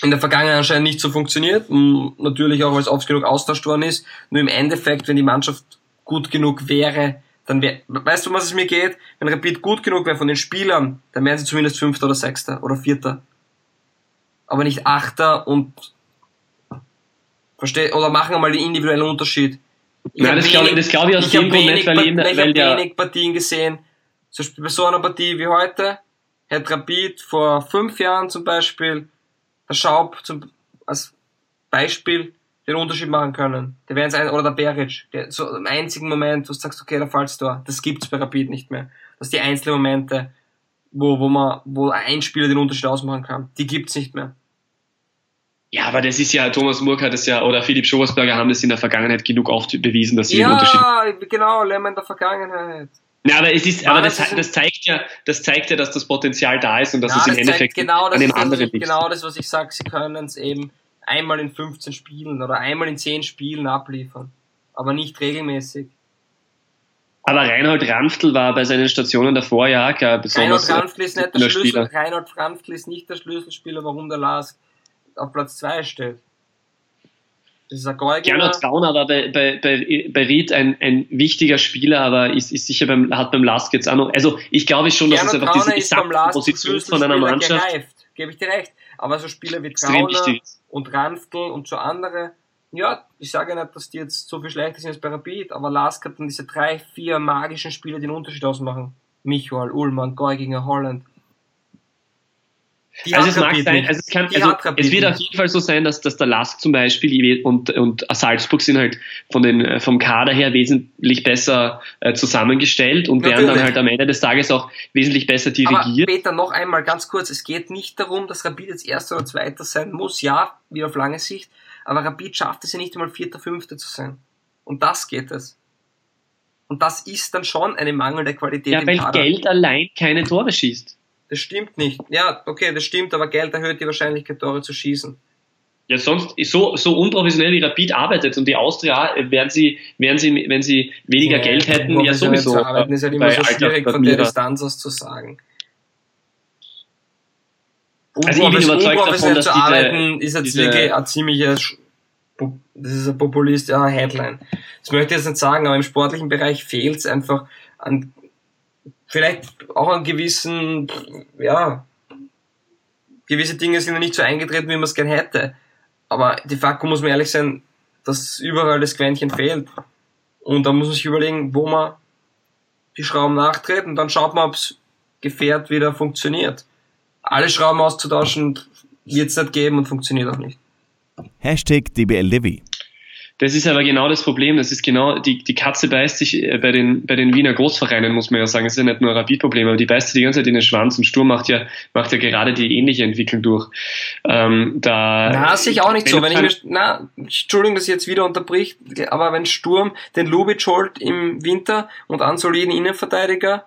in der Vergangenheit anscheinend nicht so funktioniert. Natürlich auch, weil es oft genug austauscht worden ist. Nur im Endeffekt, wenn die Mannschaft gut genug wäre, dann wär, weißt du, um was es mir geht? Wenn Rapid gut genug wäre von den Spielern, dann wären sie zumindest Fünfter oder Sechster oder Vierter. Aber nicht Achter und Versteh? Oder machen wir mal den individuellen Unterschied. Ich Nein, das glaube glaub ich aus dem Grund nicht, weil, ich, ich habe wenig Partien gesehen. Zum Beispiel bei so einer Partie wie heute hätte Rapid vor fünf Jahren zum Beispiel der Schaub zum, als Beispiel den Unterschied machen können. Der wäre ein, oder der Beric, der, so im einzigen Moment, wo du sagst, okay, da fallst du Das gibt's bei Rapid nicht mehr. Das sind die einzelnen Momente, wo, wo man, wo ein Spieler den Unterschied ausmachen kann. Die gibt's nicht mehr. Ja, aber das ist ja, Thomas Murk hat das ja, oder Philipp Schobersberger haben das in der Vergangenheit genug oft bewiesen, dass sie ja, den Unterschied. Ja, genau, lernen in der Vergangenheit. Ja, aber es ist, aber das, das, zeigt ja, das zeigt ja, dass das Potenzial da ist und dass ja, es im Endeffekt genau an dem anderen liegt. Genau das, was ich sage, sie können es eben einmal in 15 Spielen oder einmal in 10 Spielen abliefern, aber nicht regelmäßig. Aber Reinhold Ranftl war bei seinen Stationen davor ja kein besonders Reinhold Ranftl ist nicht der Schlüssel, Reinhold Ranftl ist nicht der Schlüsselspieler, warum der Lars auf Platz 2 steht. Das ist ein Gernot Gauner war bei, bei, bei, bei Ried ein, ein wichtiger Spieler, aber ist, ist sicher beim, hat beim Lask jetzt auch noch, also ich glaube schon, dass Gernot es einfach diese Gesamtposition von einer Mannschaft. Gereift, gebe ich dir recht. Aber so Spieler wie Trauner und Ranftl und so andere, ja, ich sage nicht, dass die jetzt so viel schlechter sind als bei Rapid, aber Lask hat dann diese drei, vier magischen Spieler, die den Unterschied ausmachen. Michael, Ullmann, gegen Holland. Die also es mag sein, also es, kann, also es wird auf jeden Fall so sein, dass, dass der Lask zum Beispiel und, und Salzburg sind halt von den, vom Kader her wesentlich besser äh, zusammengestellt und Natürlich. werden dann halt am Ende des Tages auch wesentlich besser dirigiert. Aber Peter, noch einmal ganz kurz, es geht nicht darum, dass Rapid jetzt Erster oder Zweiter sein muss, ja, wie auf lange Sicht, aber Rapid schafft es ja nicht einmal Vierter, Fünfter zu sein. Und das geht es. Und das ist dann schon eine mangelnde Qualität ja, weil Kader. Geld allein keine Tore schießt. Das stimmt nicht. Ja, okay, das stimmt, aber Geld erhöht die Wahrscheinlichkeit, Tore zu schießen. Ja, sonst so, so unprofessionell wie Rapid arbeitet und die Austria werden sie, werden sie, wenn sie weniger ja, Geld hätten, ja sowieso. Zu arbeiten ist ja immer so schwierig von der Distanz aus zu sagen. Also ich bin überzeugt davon, dass zu diese, arbeiten ist jetzt wirklich ein ziemlicher, das ist ein Populist, ja, Headline. Das möchte ich jetzt nicht sagen, aber im sportlichen Bereich fehlt es einfach an vielleicht auch an gewissen, ja, gewisse Dinge sind ja nicht so eingetreten, wie man es gern hätte. Aber de facto muss man ehrlich sein, dass überall das Quäntchen fehlt. Und da muss man sich überlegen, wo man die Schrauben nachtritt und dann schaut man, ob das Gefährt wieder funktioniert. Alle Schrauben auszutauschen wird es nicht geben und funktioniert auch nicht. Hashtag DBLDevi. Das ist aber genau das Problem. Das ist genau, die, die Katze beißt sich äh, bei den, bei den Wiener Großvereinen, muss man ja sagen. Es ist ja nicht nur ein Rapid-Problem, aber die beißt sich die ganze Zeit in den Schwanz und Sturm macht ja, macht ja gerade die ähnliche Entwicklung durch. Ähm, da, na, sehe ich auch nicht so. Wenn ich mir, na, Entschuldigung, dass ich jetzt wieder unterbricht, aber wenn Sturm den Lubitsch holt im Winter und einen soliden Innenverteidiger,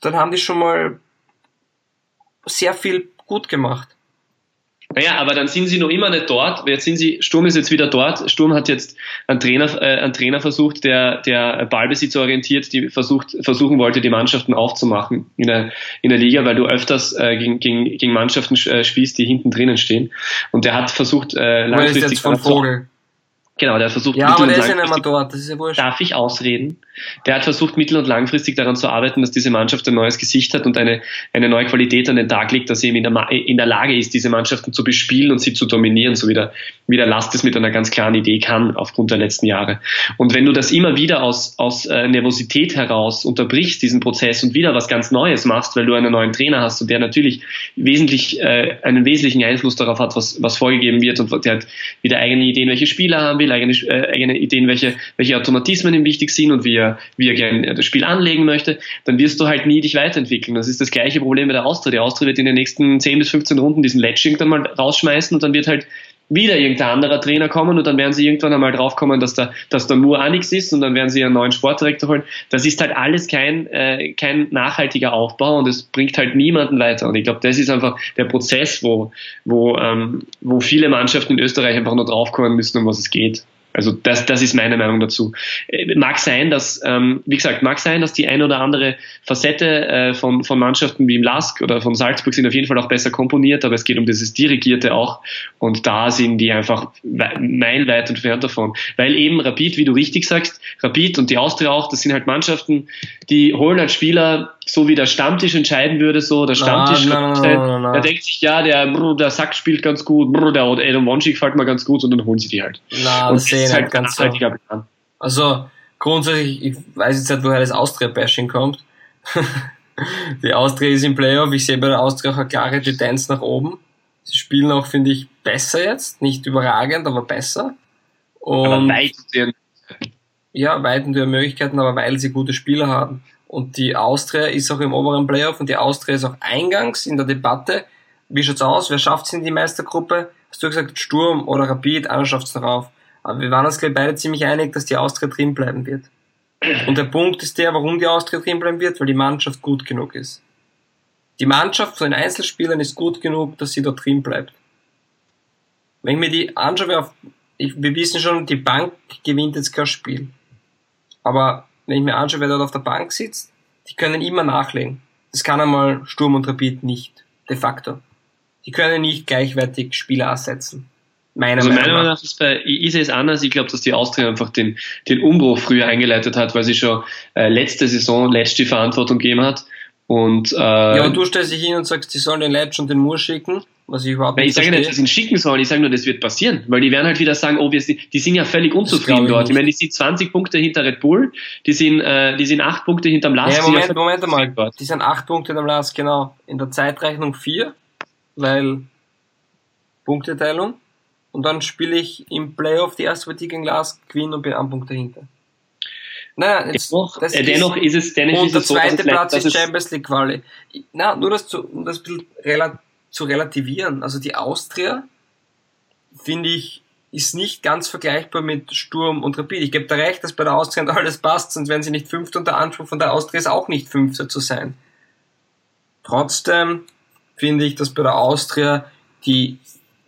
dann haben die schon mal sehr viel gut gemacht. Naja, aber dann sind sie noch immer nicht dort. Jetzt sind sie, Sturm ist jetzt wieder dort. Sturm hat jetzt einen Trainer, äh, einen Trainer versucht, der, der Ballbesitz orientiert, die versucht, versuchen wollte, die Mannschaften aufzumachen in der, in der Liga, weil du öfters äh, gegen, gegen, gegen Mannschaften äh, spielst, die hinten drinnen stehen. Und der hat versucht, äh, langfristig. Ist jetzt von Vogel. Genau, der hat versucht, ja, aber der ist ja nicht mehr dort, das ist ja wurscht. Darf ich ausreden? Der hat versucht, mittel- und langfristig daran zu arbeiten, dass diese Mannschaft ein neues Gesicht hat und eine, eine neue Qualität an den Tag legt, dass sie eben in der, in der Lage ist, diese Mannschaften zu bespielen und sie zu dominieren, so wie der, wie der Last es mit einer ganz klaren Idee kann, aufgrund der letzten Jahre. Und wenn du das immer wieder aus, aus äh, Nervosität heraus unterbrichst, diesen Prozess und wieder was ganz Neues machst, weil du einen neuen Trainer hast und der natürlich wesentlich, äh, einen wesentlichen Einfluss darauf hat, was, was vorgegeben wird und der hat wieder eigene Ideen, welche Spieler haben will, eigene, äh, eigene Ideen, welche, welche Automatismen ihm wichtig sind und wie er, wie er gerne das Spiel anlegen möchte, dann wirst du halt nie dich weiterentwickeln. Das ist das gleiche Problem bei der Austria. Die Austria wird in den nächsten 10 bis 15 Runden diesen Letsching dann mal rausschmeißen und dann wird halt wieder irgendein anderer Trainer kommen und dann werden sie irgendwann einmal draufkommen, dass da, dass da nur nichts ist und dann werden sie einen neuen Sportdirektor holen. Das ist halt alles kein, äh, kein nachhaltiger Aufbau und es bringt halt niemanden weiter. Und ich glaube, das ist einfach der Prozess, wo, wo, ähm, wo viele Mannschaften in Österreich einfach nur draufkommen müssen, um was es geht. Also das, das ist meine Meinung dazu. Äh, mag sein, dass, ähm, wie gesagt, mag sein, dass die eine oder andere Facette äh, von, von Mannschaften wie im Lask oder von Salzburg sind auf jeden Fall auch besser komponiert, aber es geht um dieses Dirigierte auch und da sind die einfach meilenweit entfernt davon. Weil eben Rapid, wie du richtig sagst, Rapid und die Austria auch, das sind halt Mannschaften, die holen halt Spieler so wie der Stammtisch entscheiden würde, so der Stammtisch, na, na, na, na, der denkt sich, ja, der, brr, der Sack spielt ganz gut, brr, der Adam Wonji gefällt mir ganz gut und dann holen sie die halt. Na, und das, das ist halt ganz so. Plan. Also grundsätzlich, ich weiß jetzt nicht, woher das Austria-Bashing kommt. die Austria ist im Playoff, ich sehe bei der Austria auch eine klare Tendenz nach oben. Sie spielen auch, finde ich, besser jetzt, nicht überragend, aber besser. Und aber weit ja, weit in Möglichkeiten, aber weil sie gute Spieler haben. Und die Austria ist auch im oberen Playoff und die Austria ist auch eingangs in der Debatte. Wie schaut's aus? Wer schafft es in die Meistergruppe? Hast du gesagt, Sturm oder Rapid? Einer schafft es noch auf. Aber wir waren uns gleich beide ziemlich einig, dass die Austria drin bleiben wird. Und der Punkt ist der, warum die Austria drin bleiben wird, weil die Mannschaft gut genug ist. Die Mannschaft von den Einzelspielern ist gut genug, dass sie da drin bleibt. Wenn ich mir die anschaue, wir wissen schon, die Bank gewinnt jetzt kein Spiel. Aber wenn ich mir anschaue, wer dort auf der Bank sitzt, die können immer nachlegen. Das kann einmal Sturm und Rapid nicht. De facto. Die können nicht gleichwertig Spieler ersetzen. Meiner also Meinung nach ist bei sehe es anders. Ich glaube, dass die Austria einfach den, den Umbruch früher eingeleitet hat, weil sie schon äh, letzte Saison letzte Verantwortung gegeben hat. Und, äh, ja, und du stellst dich hin und sagst, die sollen den Letsch und den Moore schicken, was ich überhaupt nicht Ich sage nicht, dass sie ihn schicken sollen, ich sage nur, das wird passieren, weil die werden halt wieder sagen, oh, wir, die sind ja völlig unzufrieden dort. Ich, ich meine, die sind 20 Punkte hinter Red Bull, die sind, äh, die sind 8 Punkte hinterm Last. Ja, Moment, ja Moment mal, dort. die sind 8 Punkte hinterm Last, genau. In der Zeitrechnung 4, weil Punkteteilung. Und dann spiele ich im Playoff die erste Partie gegen Last, gewinne und bin einen Punkt dahinter. Naja, jetzt, dennoch, das äh, dennoch ist, ist es, dennoch und ist der so, zweite Platz ist Champions League Quali. Na, nur das zu, um das ein bisschen zu relativieren. Also die Austria, finde ich, ist nicht ganz vergleichbar mit Sturm und Rapid. Ich gebe da recht, dass bei der Austria alles passt, sonst wären sie nicht Fünfter und der Anspruch von der Austria ist auch nicht Fünfter zu sein. Trotzdem finde ich, dass bei der Austria die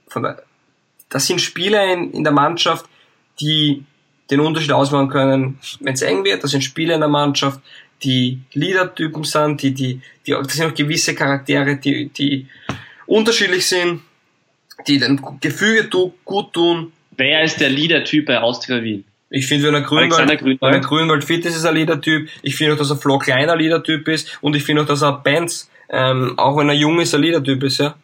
von der, das sind Spieler in, in der Mannschaft, die den Unterschied ausmachen können, wenn es eng wird. Das sind Spieler in der Mannschaft, die Leader-Typen sind, die, die, die, das sind auch gewisse Charaktere, die, die unterschiedlich sind, die dem Gefüge gut tun. Wer ist der Leader-Typ bei Austria Wien? Ich finde, wenn er Grünwald, Grünwald. wenn er Grünwald fit ist, ist er Leader-Typ. Ich finde auch, dass er Flo kleiner Leader-Typ ist. Und ich finde auch, dass er Benz, ähm, auch wenn er jung ist, ein Leader-Typ ist, ja.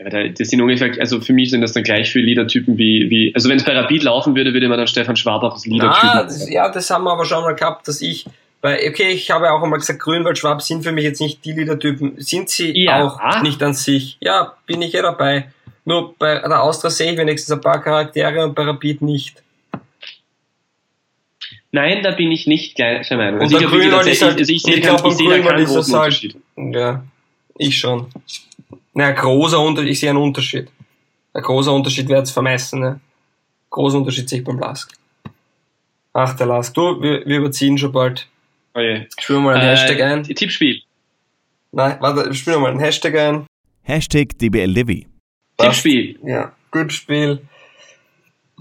Ja, das sind ungefähr, also für mich sind das dann gleich viele Liedertypen wie, wie also wenn es bei Rapid laufen würde, würde man dann Stefan Schwabach als Liedertypen. Ah, das, ja, das haben wir aber schon mal gehabt, dass ich, weil, okay, ich habe auch einmal gesagt, Grünwald, Schwab sind für mich jetzt nicht die Liedertypen, sind sie ja. auch nicht an sich. Ja, bin ich ja dabei. Nur bei der Austria sehe ich wenigstens ein paar Charaktere und bei Rapid nicht. Nein, da bin ich nicht gleicher Meinung. Also und ich, Grünwald ist halt, also ich, sehe, ich glaube, Grünwald ist das halt, ja, ich schon. Na, großer Unterschied, ich sehe einen Unterschied. Ein großer Unterschied wäre zu vermessen, ne? Großer Unterschied sehe ich beim Lask. Ach, der Lask. Du, wir, wir überziehen schon bald. Oh je. Spielen wir mal einen äh, Hashtag ein. Tippspiel. Nein, warte, spielen wir mal einen Hashtag ein. Hashtag DBLDW. Tippspiel. Ja, gut Spiel.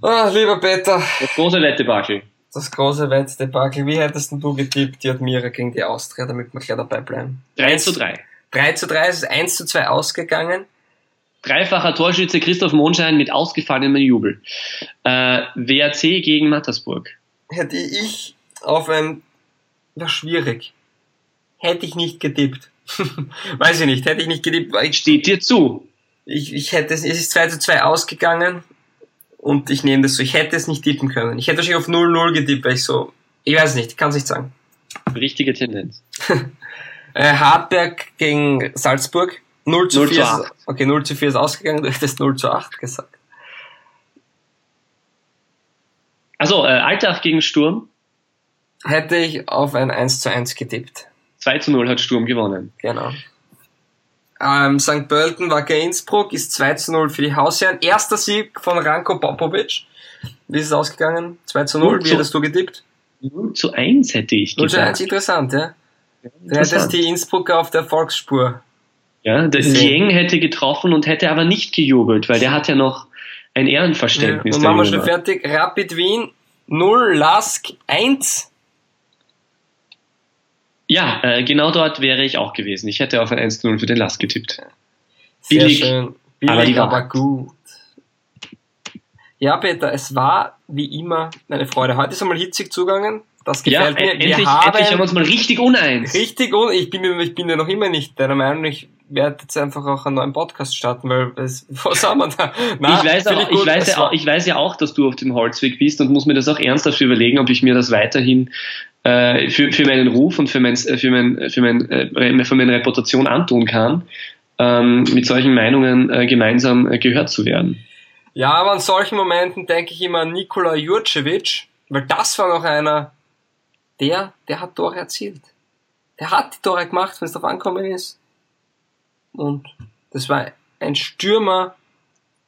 Ah, lieber Peter. Das große Wettdebakel. Das große Wettdebakel. Wie hättest du getippt, die Admira gegen die Austria, damit wir gleich dabei bleiben? 3 zu 3. 3 zu 3 ist es 1 zu 2 ausgegangen. Dreifacher Torschütze Christoph Mondschein mit ausgefallenem Jubel. Äh, WRC gegen Mattersburg. Hätte ich auf ein, war schwierig. Hätte ich nicht getippt. Weiß ich nicht, hätte ich nicht getippt. Ich, Steht dir zu. Ich, ich hätte es, es ist 2 zu 2 ausgegangen und ich nehme das so. Ich hätte es nicht tippen können. Ich hätte wahrscheinlich auf 0-0 getippt, weil ich so, ich weiß nicht, kann es nicht sagen. Richtige Tendenz. Äh, Hartberg gegen Salzburg. 0 zu 0 4. Zu 8. okay, 0 zu 4 ist ausgegangen, du hättest 0 zu 8 gesagt. Also, äh, Altach gegen Sturm. Hätte ich auf ein 1 zu 1 getippt. 2 zu 0 hat Sturm gewonnen. Genau. Ähm, St. Pölten war Innsbruck, ist 2 zu 0 für die Hausherren. Erster Sieg von Ranko Popovic. Wie ist es ausgegangen? 2 zu 0, wie hättest du getippt? 0 zu 1 hätte ich getippt. 0 zu 1, interessant, ja. Der hätte die Innsbrucker auf der Volksspur. Ja, der Jeng hätte getroffen und hätte aber nicht gejubelt, weil der hat ja noch ein Ehrenverständnis. Ja, und machen wir schon fertig. Rapid Wien 0, Lask 1. Ja, äh, genau dort wäre ich auch gewesen. Ich hätte auf ein 1-0 für den Lask getippt. Sehr Billig, schön. Billig, aber, aber gut. Ja, Peter, es war wie immer eine Freude. Heute ist einmal hitzig zugangen Das gefällt ja, mir. Wir endlich, haben, endlich haben wir uns mal richtig uneins. Richtig un ich bin, ich bin ja noch immer nicht deiner Meinung, ich werde jetzt einfach auch einen neuen Podcast starten, weil es, was haben wir da? Nein, ich, weiß auch, ich, ich, weiß ja auch, ich weiß ja auch, dass du auf dem Holzweg bist und muss mir das auch ernsthaft überlegen, ob ich mir das weiterhin äh, für, für meinen Ruf und für, mein, für, mein, für, mein, äh, für meine Reputation antun kann, ähm, mit solchen Meinungen äh, gemeinsam äh, gehört zu werden. Ja, aber in solchen Momenten denke ich immer an Nikola Jurcevic, weil das war noch einer, der, der hat Tore erzielt. Der hat die Tore gemacht, wenn es darauf ankommen ist. Und das war ein Stürmer,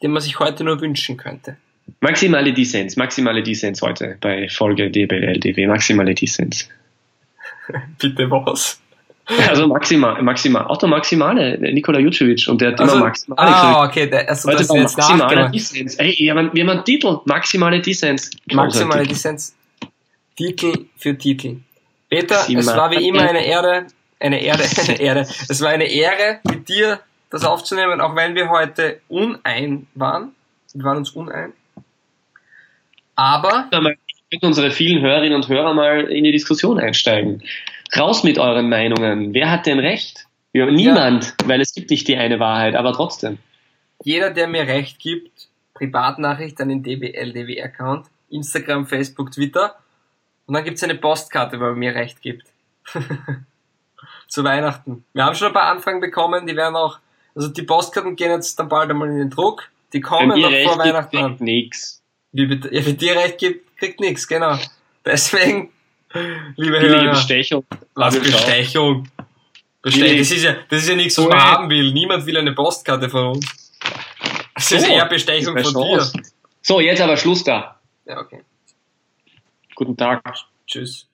den man sich heute nur wünschen könnte. Maximale Dissens, maximale Dissens heute bei Folge DBLDW, maximale Dissens. Bitte was? Also maximal, maximal, auch der Maximale, Nikola Jucevic und der hat also, immer Maximale Ah, okay, der, also Heute das jetzt Maximale Dissens. Ey, wir haben, wir haben einen Titel, Maximale Dissens. Maximale Dissens. Titel für Titel. Peter, Maximale. es war wie immer eine Ehre, eine Ehre, eine Ehre. Es war eine Ehre, mit dir das aufzunehmen, auch wenn wir heute unein waren. Wir waren uns unein. Aber. Wir möchten unsere vielen Hörerinnen und Hörer mal in die Diskussion einsteigen. Raus mit euren Meinungen. Wer hat denn recht? Ja, niemand, ja. weil es gibt nicht die eine Wahrheit, aber trotzdem. Jeder, der mir recht gibt, Privatnachricht an den DBL-DW-Account, Instagram, Facebook, Twitter. Und dann gibt es eine Postkarte, wo er mir recht gibt. Zu Weihnachten. Wir haben schon ein paar Anfragen bekommen, die werden auch, also die Postkarten gehen jetzt dann bald einmal in den Druck. Die kommen noch vor Weihnachten an. Nix. Wie, ja, wie dir recht gibt, kriegt nichts, genau. Deswegen Liebe Billige Hörer, Bestechung. Was Bestechung? Bestechung. Das ist ja, das ist ja nichts, was man haben will. Niemand will eine Postkarte von uns. Das ist eher Bestechung von dir. So, jetzt aber Schluss da. Ja, okay. Guten Tag. Tschüss.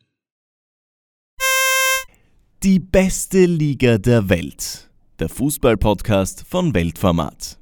Die beste Liga der Welt. Der Fußballpodcast von Weltformat.